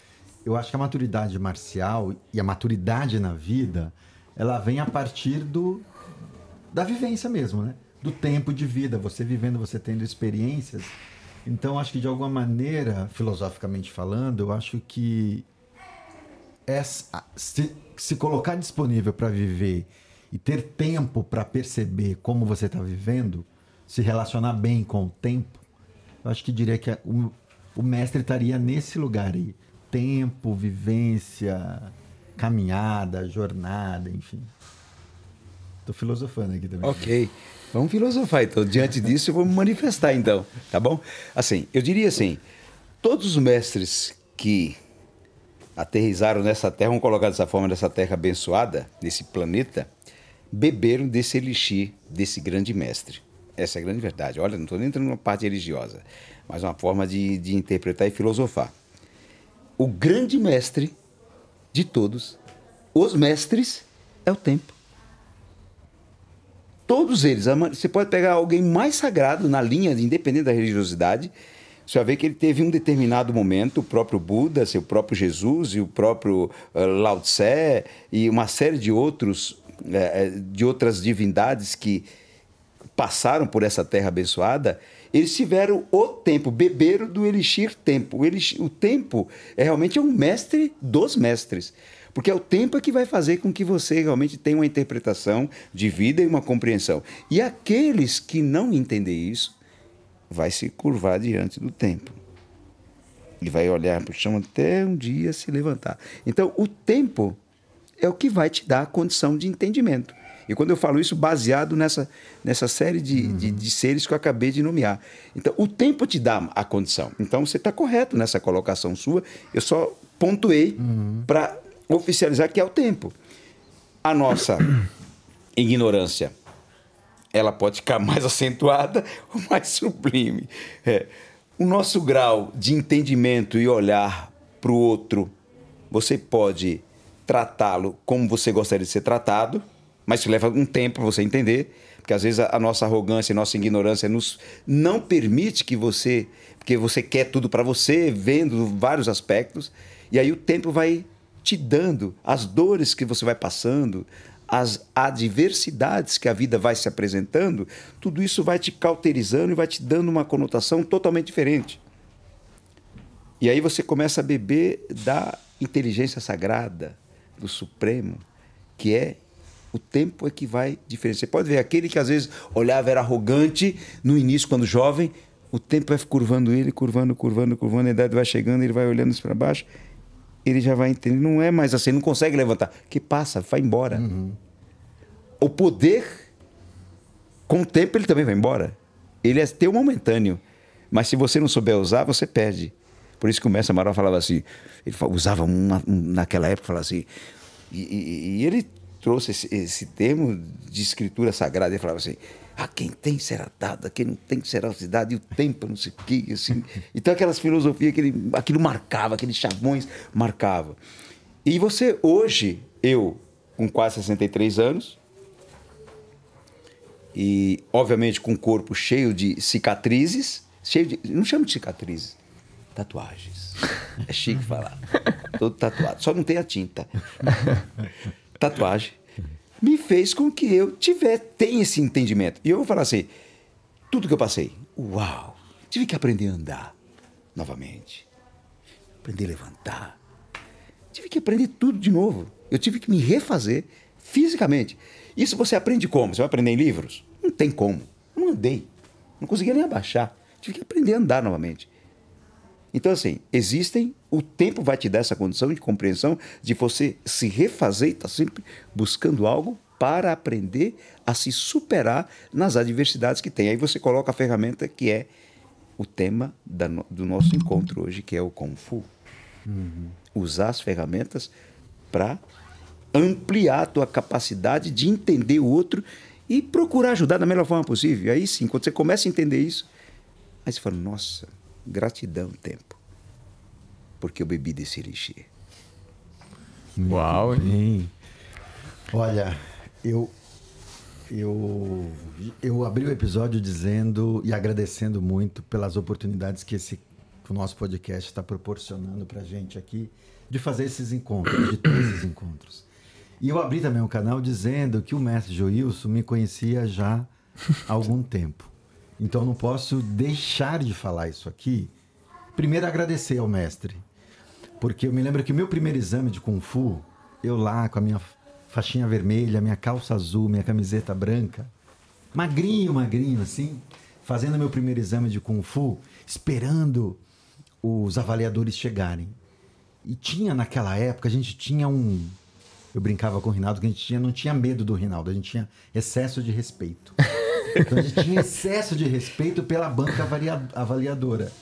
Eu acho que a maturidade marcial e a maturidade na vida, ela vem a partir do, da vivência mesmo, né? Do tempo de vida, você vivendo, você tendo experiências. Então, acho que de alguma maneira, filosoficamente falando, eu acho que essa, se, se colocar disponível para viver e ter tempo para perceber como você está vivendo, se relacionar bem com o tempo, eu acho que diria que o, o mestre estaria nesse lugar aí. Tempo, vivência, caminhada, jornada, enfim. Tô filosofando aqui também. Ok. Vamos filosofar, então. Diante disso, eu vou me manifestar, então. Tá bom? Assim, eu diria assim: todos os mestres que aterrizaram nessa terra, vamos colocar dessa forma, nessa terra abençoada, nesse planeta, beberam desse elixir desse grande mestre. Essa é a grande verdade. Olha, não estou nem entrando numa parte religiosa, mas uma forma de, de interpretar e filosofar. O grande mestre de todos, os mestres, é o tempo. Todos eles. Você pode pegar alguém mais sagrado na linha, independente da religiosidade, você vai ver que ele teve um determinado momento, o próprio Buda, seu próprio Jesus e o próprio eh, Lao Tse e uma série de outros de outras divindades que passaram por essa terra abençoada, eles tiveram o tempo, beberam do elixir tempo. O, elixir, o tempo é realmente um mestre dos mestres. Porque é o tempo que vai fazer com que você realmente tenha uma interpretação de vida e uma compreensão. E aqueles que não entendem isso, vai se curvar diante do tempo. E vai olhar para o chão até um dia se levantar. Então, o tempo é o que vai te dar a condição de entendimento. E quando eu falo isso, baseado nessa, nessa série de, uhum. de, de, seres que eu acabei de nomear. Então, o tempo te dá a condição. Então, você está correto nessa colocação sua. Eu só pontuei uhum. para oficializar que é o tempo. A nossa ignorância, ela pode ficar mais acentuada ou mais sublime. É. O nosso grau de entendimento e olhar para o outro, você pode tratá-lo como você gostaria de ser tratado, mas isso leva um tempo para você entender, porque às vezes a, nossa arrogância, a nossa ignorância nos não permite que você, porque você quer tudo para você, vendo vários aspectos, e aí o tempo vai te dando as dores que você vai passando, as adversidades que a vida vai se apresentando, tudo isso vai te cauterizando e vai te dando uma conotação totalmente diferente. E aí você começa a beber da inteligência sagrada, do Supremo, que é o tempo é que vai diferenciar. Você pode ver aquele que às vezes olhava era arrogante no início quando jovem, o tempo vai curvando ele, curvando, curvando, curvando, a idade vai chegando, ele vai olhando para baixo, ele já vai entender, não é mais assim, não consegue levantar, que passa, vai embora. Uhum. O poder, com o tempo ele também vai embora. Ele é teu momentâneo, mas se você não souber usar, você perde. Por isso que o mestre Amaral falava assim, ele usava uma, naquela época, falava assim, e, e, e ele trouxe esse, esse, termo de escritura sagrada, ele falava assim, a quem tem será dado, quem não tem será cidade, e o tempo não sei o quê, assim. Então aquelas filosofias, aquele, aquilo marcava, aqueles chavões marcava. E você, hoje, eu, com quase 63 anos, e obviamente com o corpo cheio de cicatrizes, cheio de, não chamo de cicatrizes, tatuagens. É chique falar. Todo tatuado. Só não tem a tinta. Tatuagem. Me fez com que eu tiver, tenha esse entendimento. E eu vou falar assim: tudo que eu passei, uau! Tive que aprender a andar novamente. Aprender a levantar. Tive que aprender tudo de novo. Eu tive que me refazer fisicamente. Isso você aprende como? Você vai aprender em livros? Não tem como. Eu não andei. Não conseguia nem abaixar. Tive que aprender a andar novamente. Então, assim, existem, o tempo vai te dar essa condição de compreensão de você se refazer e estar tá sempre buscando algo para aprender a se superar nas adversidades que tem. Aí você coloca a ferramenta que é o tema da, do nosso encontro hoje, que é o Kung Fu. Uhum. Usar as ferramentas para ampliar a tua capacidade de entender o outro e procurar ajudar da melhor forma possível. Aí sim, quando você começa a entender isso, aí você fala, nossa, Gratidão, tempo. Porque eu bebi desse elixir. Uau, hein? Olha, eu eu eu abri o episódio dizendo e agradecendo muito pelas oportunidades que esse que o nosso podcast está proporcionando para gente aqui de fazer esses encontros, de ter esses encontros. E eu abri também o um canal dizendo que o mestre Joilson me conhecia já há algum tempo. Então não posso deixar de falar isso aqui. Primeiro agradecer ao mestre. Porque eu me lembro que o meu primeiro exame de Kung Fu, eu lá com a minha faixinha vermelha, minha calça azul, minha camiseta branca, magrinho, magrinho assim, fazendo meu primeiro exame de Kung Fu, esperando os avaliadores chegarem. E tinha naquela época, a gente tinha um. Eu brincava com o Rinaldo que a gente tinha, não tinha medo do Rinaldo, a gente tinha excesso de respeito. Então a gente tinha excesso de respeito pela banca avaliadora.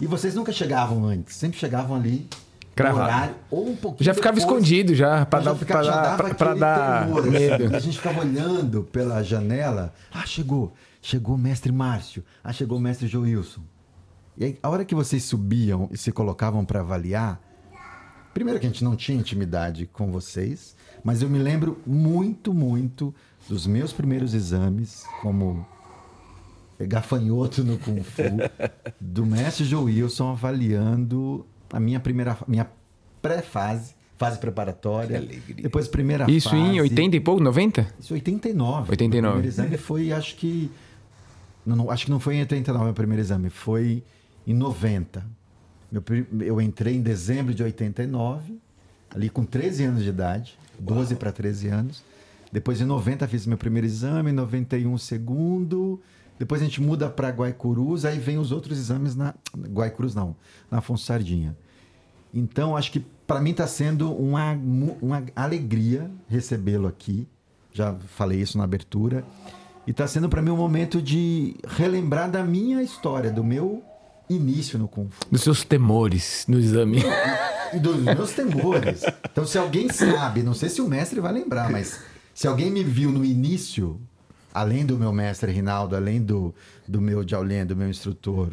E vocês nunca chegavam antes, sempre chegavam ali Cravado. horário ou um pouquinho Já ficava depois, escondido já para dar, pra dar, pra, dar temor, assim. medo. A gente ficava olhando pela janela. Ah, chegou. Chegou o mestre Márcio. Ah, chegou o mestre Joilson. E aí, a hora que vocês subiam e se colocavam para avaliar, primeiro que a gente não tinha intimidade com vocês, mas eu me lembro muito, muito dos meus primeiros exames como gafanhoto no Kung Fu, do mestre Joe Wilson avaliando a minha primeira minha pré-fase fase preparatória. Que alegria. Depois primeira Isso fase. em 80 e pouco? 90? Isso 89. 89. O primeiro exame foi, acho que. Não, não, acho que não foi em 89 o primeiro exame, foi em 90. Meu eu entrei em dezembro de 89, ali com 13 anos de idade, 12 para 13 anos. Depois em 90 fiz meu primeiro exame, em 91 o segundo. Depois a gente muda para Guaicurus, aí vem os outros exames na Guaicurus não, na Afonso Sardinha. Então, acho que para mim está sendo uma, uma alegria recebê-lo aqui. Já falei isso na abertura. E está sendo para mim um momento de relembrar da minha história, do meu início no Kung Fu. Dos seus temores no exame. E dos meus temores. Então, se alguém sabe, não sei se o mestre vai lembrar, mas se alguém me viu no início, além do meu mestre Rinaldo, além do, do meu Jaulien, do meu instrutor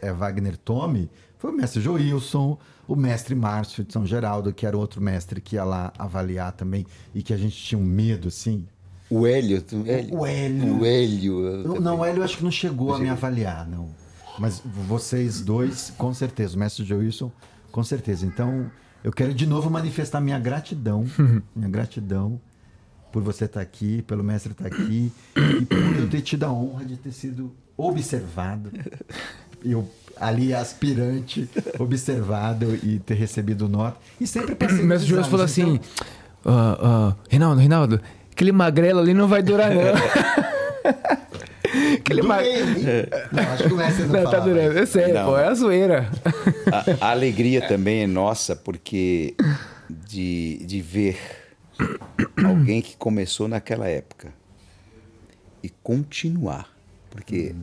é, Wagner Tome, foi o mestre Joilson, o mestre Márcio de São Geraldo, que era outro mestre que ia lá avaliar também e que a gente tinha um medo, assim. O Hélio. tu- Hélio. O Hélio. O Hélio. eu Não, também. não, o Hélio acho que não chegou a me avaliar, não. Mas vocês dois, com certeza. O mestre Joilson, com certeza. Então, eu quero de novo manifestar minha gratidão, minha gratidão por você estar aqui, pelo mestre estar aqui e por eu ter tido a honra de ter sido observado. Eu ali aspirante, observado e ter recebido nota. E sempre passei O mestre Jonas falou exames, assim: "Ah, ah, Reinaldo, Reinaldo, aquele magrelo ali não vai durar, não. aquele Então, magrelo. durei, hein? Não, acho que o mestre não, Não, tá durando. É sério, Não. pô, é a zoeira. A, a alegria também é nossa, porque de, de ver alguém que começou naquela época e continuar. Porque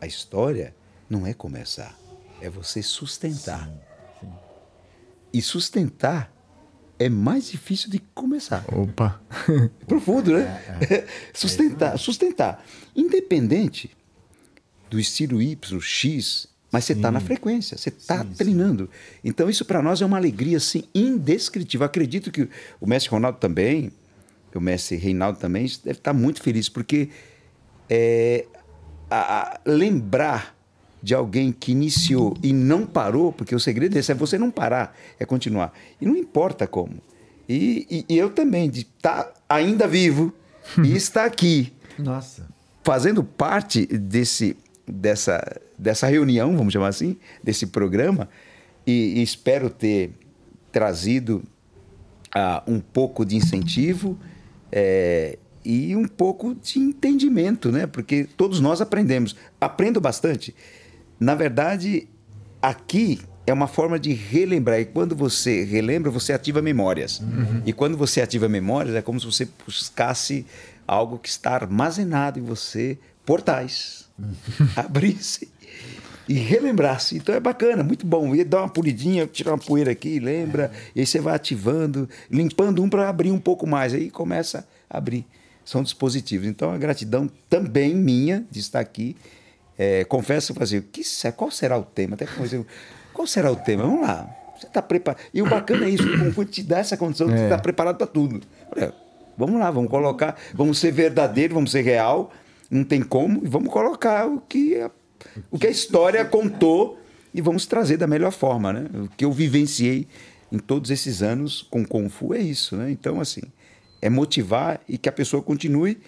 a história não é começar, é você sustentar. E sustentar é mais difícil de começar. Opa. Profundo, né? sustentar, sustentar. Independente do estilo Y, X, mas você está na frequência, você está treinando. Então, isso para nós é uma alegria assim, indescritível. Acredito que o mestre Ronaldo também, o mestre Reinaldo também, deve estar muito feliz, porque é, a- a- lembrar de alguém que iniciou e não parou, porque o segredo é esse, é você não parar, é continuar. E não importa como. E, e- e eu também, de estar ainda vivo e estar aqui, Nossa. fazendo parte desse, dessa, dessa reunião, vamos chamar assim, desse programa, e, e espero ter trazido ah, um pouco de incentivo eh, e um pouco de entendimento, né? Porque todos nós aprendemos. Aprendo bastante. Na verdade, aqui é uma forma de relembrar. E quando você relembra, você ativa memórias. E quando você ativa memórias, é como se você buscasse algo que está armazenado em você, portais. Abrisse e relembrasse. Então é bacana, muito bom. E dá uma pulidinha, tirar uma poeira aqui, lembra, e aí você vai ativando, limpando um para abrir um pouco mais. Aí começa a abrir. São dispositivos. Então a gratidão também minha de estar aqui. É, confesso fazer, que, qual será o tema? Até fazer, qual será o tema? Vamos lá. Você está preparado. E o bacana é isso, o Fu te dá essa condição de você estar preparado para tudo. Olha, vamos lá, vamos colocar, vamos ser verdadeiro, vamos ser real, não tem como, e vamos colocar o que a, o que a história contou e vamos trazer da melhor forma, né? O que eu vivenciei em todos esses anos com Kung Fu é isso, né? Então, assim, é motivar e que a pessoa continue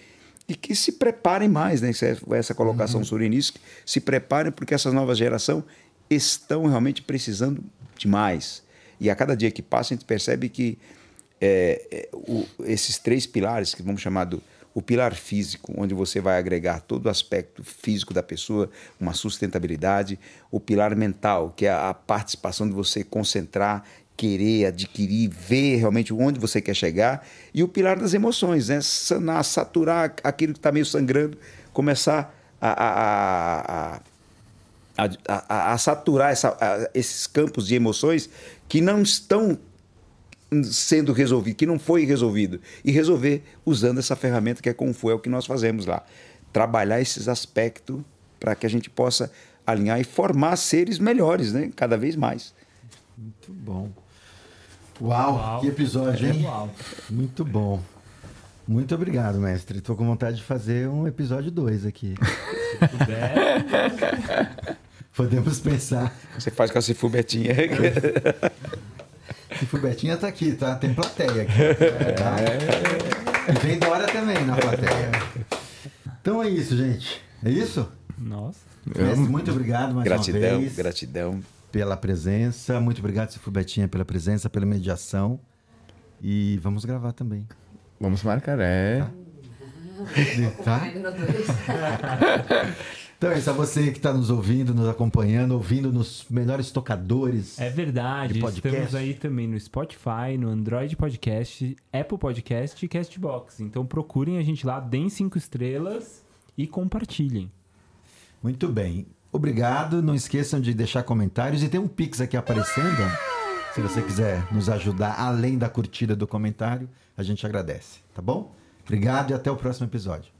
e que se preparem mais, né? Essa, colocação sobre o início, se preparem porque essa nova geração estão realmente precisando demais. E a cada dia que passa, a gente percebe que é, é, o- esses três pilares, que vamos chamar do o pilar físico, onde você vai agregar todo o aspecto físico da pessoa, uma sustentabilidade, o pilar mental, que é a participação de você concentrar, querer, adquirir, ver realmente onde você quer chegar, e o pilar das emoções, né? Sanar, saturar aquilo que está meio sangrando, começar a- a- a- a saturar essa- esses campos de emoções que não estão sendo resolvido, que não foi resolvido, e resolver usando essa ferramenta que é Kung Fu, é o que nós fazemos lá. Trabalhar esses aspectos para que a gente possa alinhar e formar seres melhores, né? Cada vez mais. Muito bom. Uau, Uau. que episódio, hein? É, uau. Muito bom. Muito obrigado, mestre. Estou com vontade de fazer um episódio 2 aqui. Se puder. Podemos pensar. Você faz com a Cifu Betinha. Cifu Betinha tá aqui, tá? Tem plateia aqui. Tá? E vem Dora também na plateia. Então é isso, gente. É isso? Nossa. Mestre, muito obrigado mais Gratidão, uma vez gratidão. pela presença. Muito obrigado, Cifu Betinha, pela presença, pela mediação. E vamos gravar também. Vamos marcar, é. Tá? Então é isso, a você que está nos ouvindo, nos acompanhando, ouvindo nos melhores tocadores. É verdade, estamos aí também no Spotify, no Android Podcast, Apple Podcast e Castbox. Então procurem a gente lá, deem cinco estrelas e compartilhem. Muito bem. Obrigado. Não esqueçam de deixar comentários e tem um Pix aqui aparecendo. Se você quiser nos ajudar além da curtida do comentário, a gente agradece, tá bom? Obrigado e até o próximo episódio.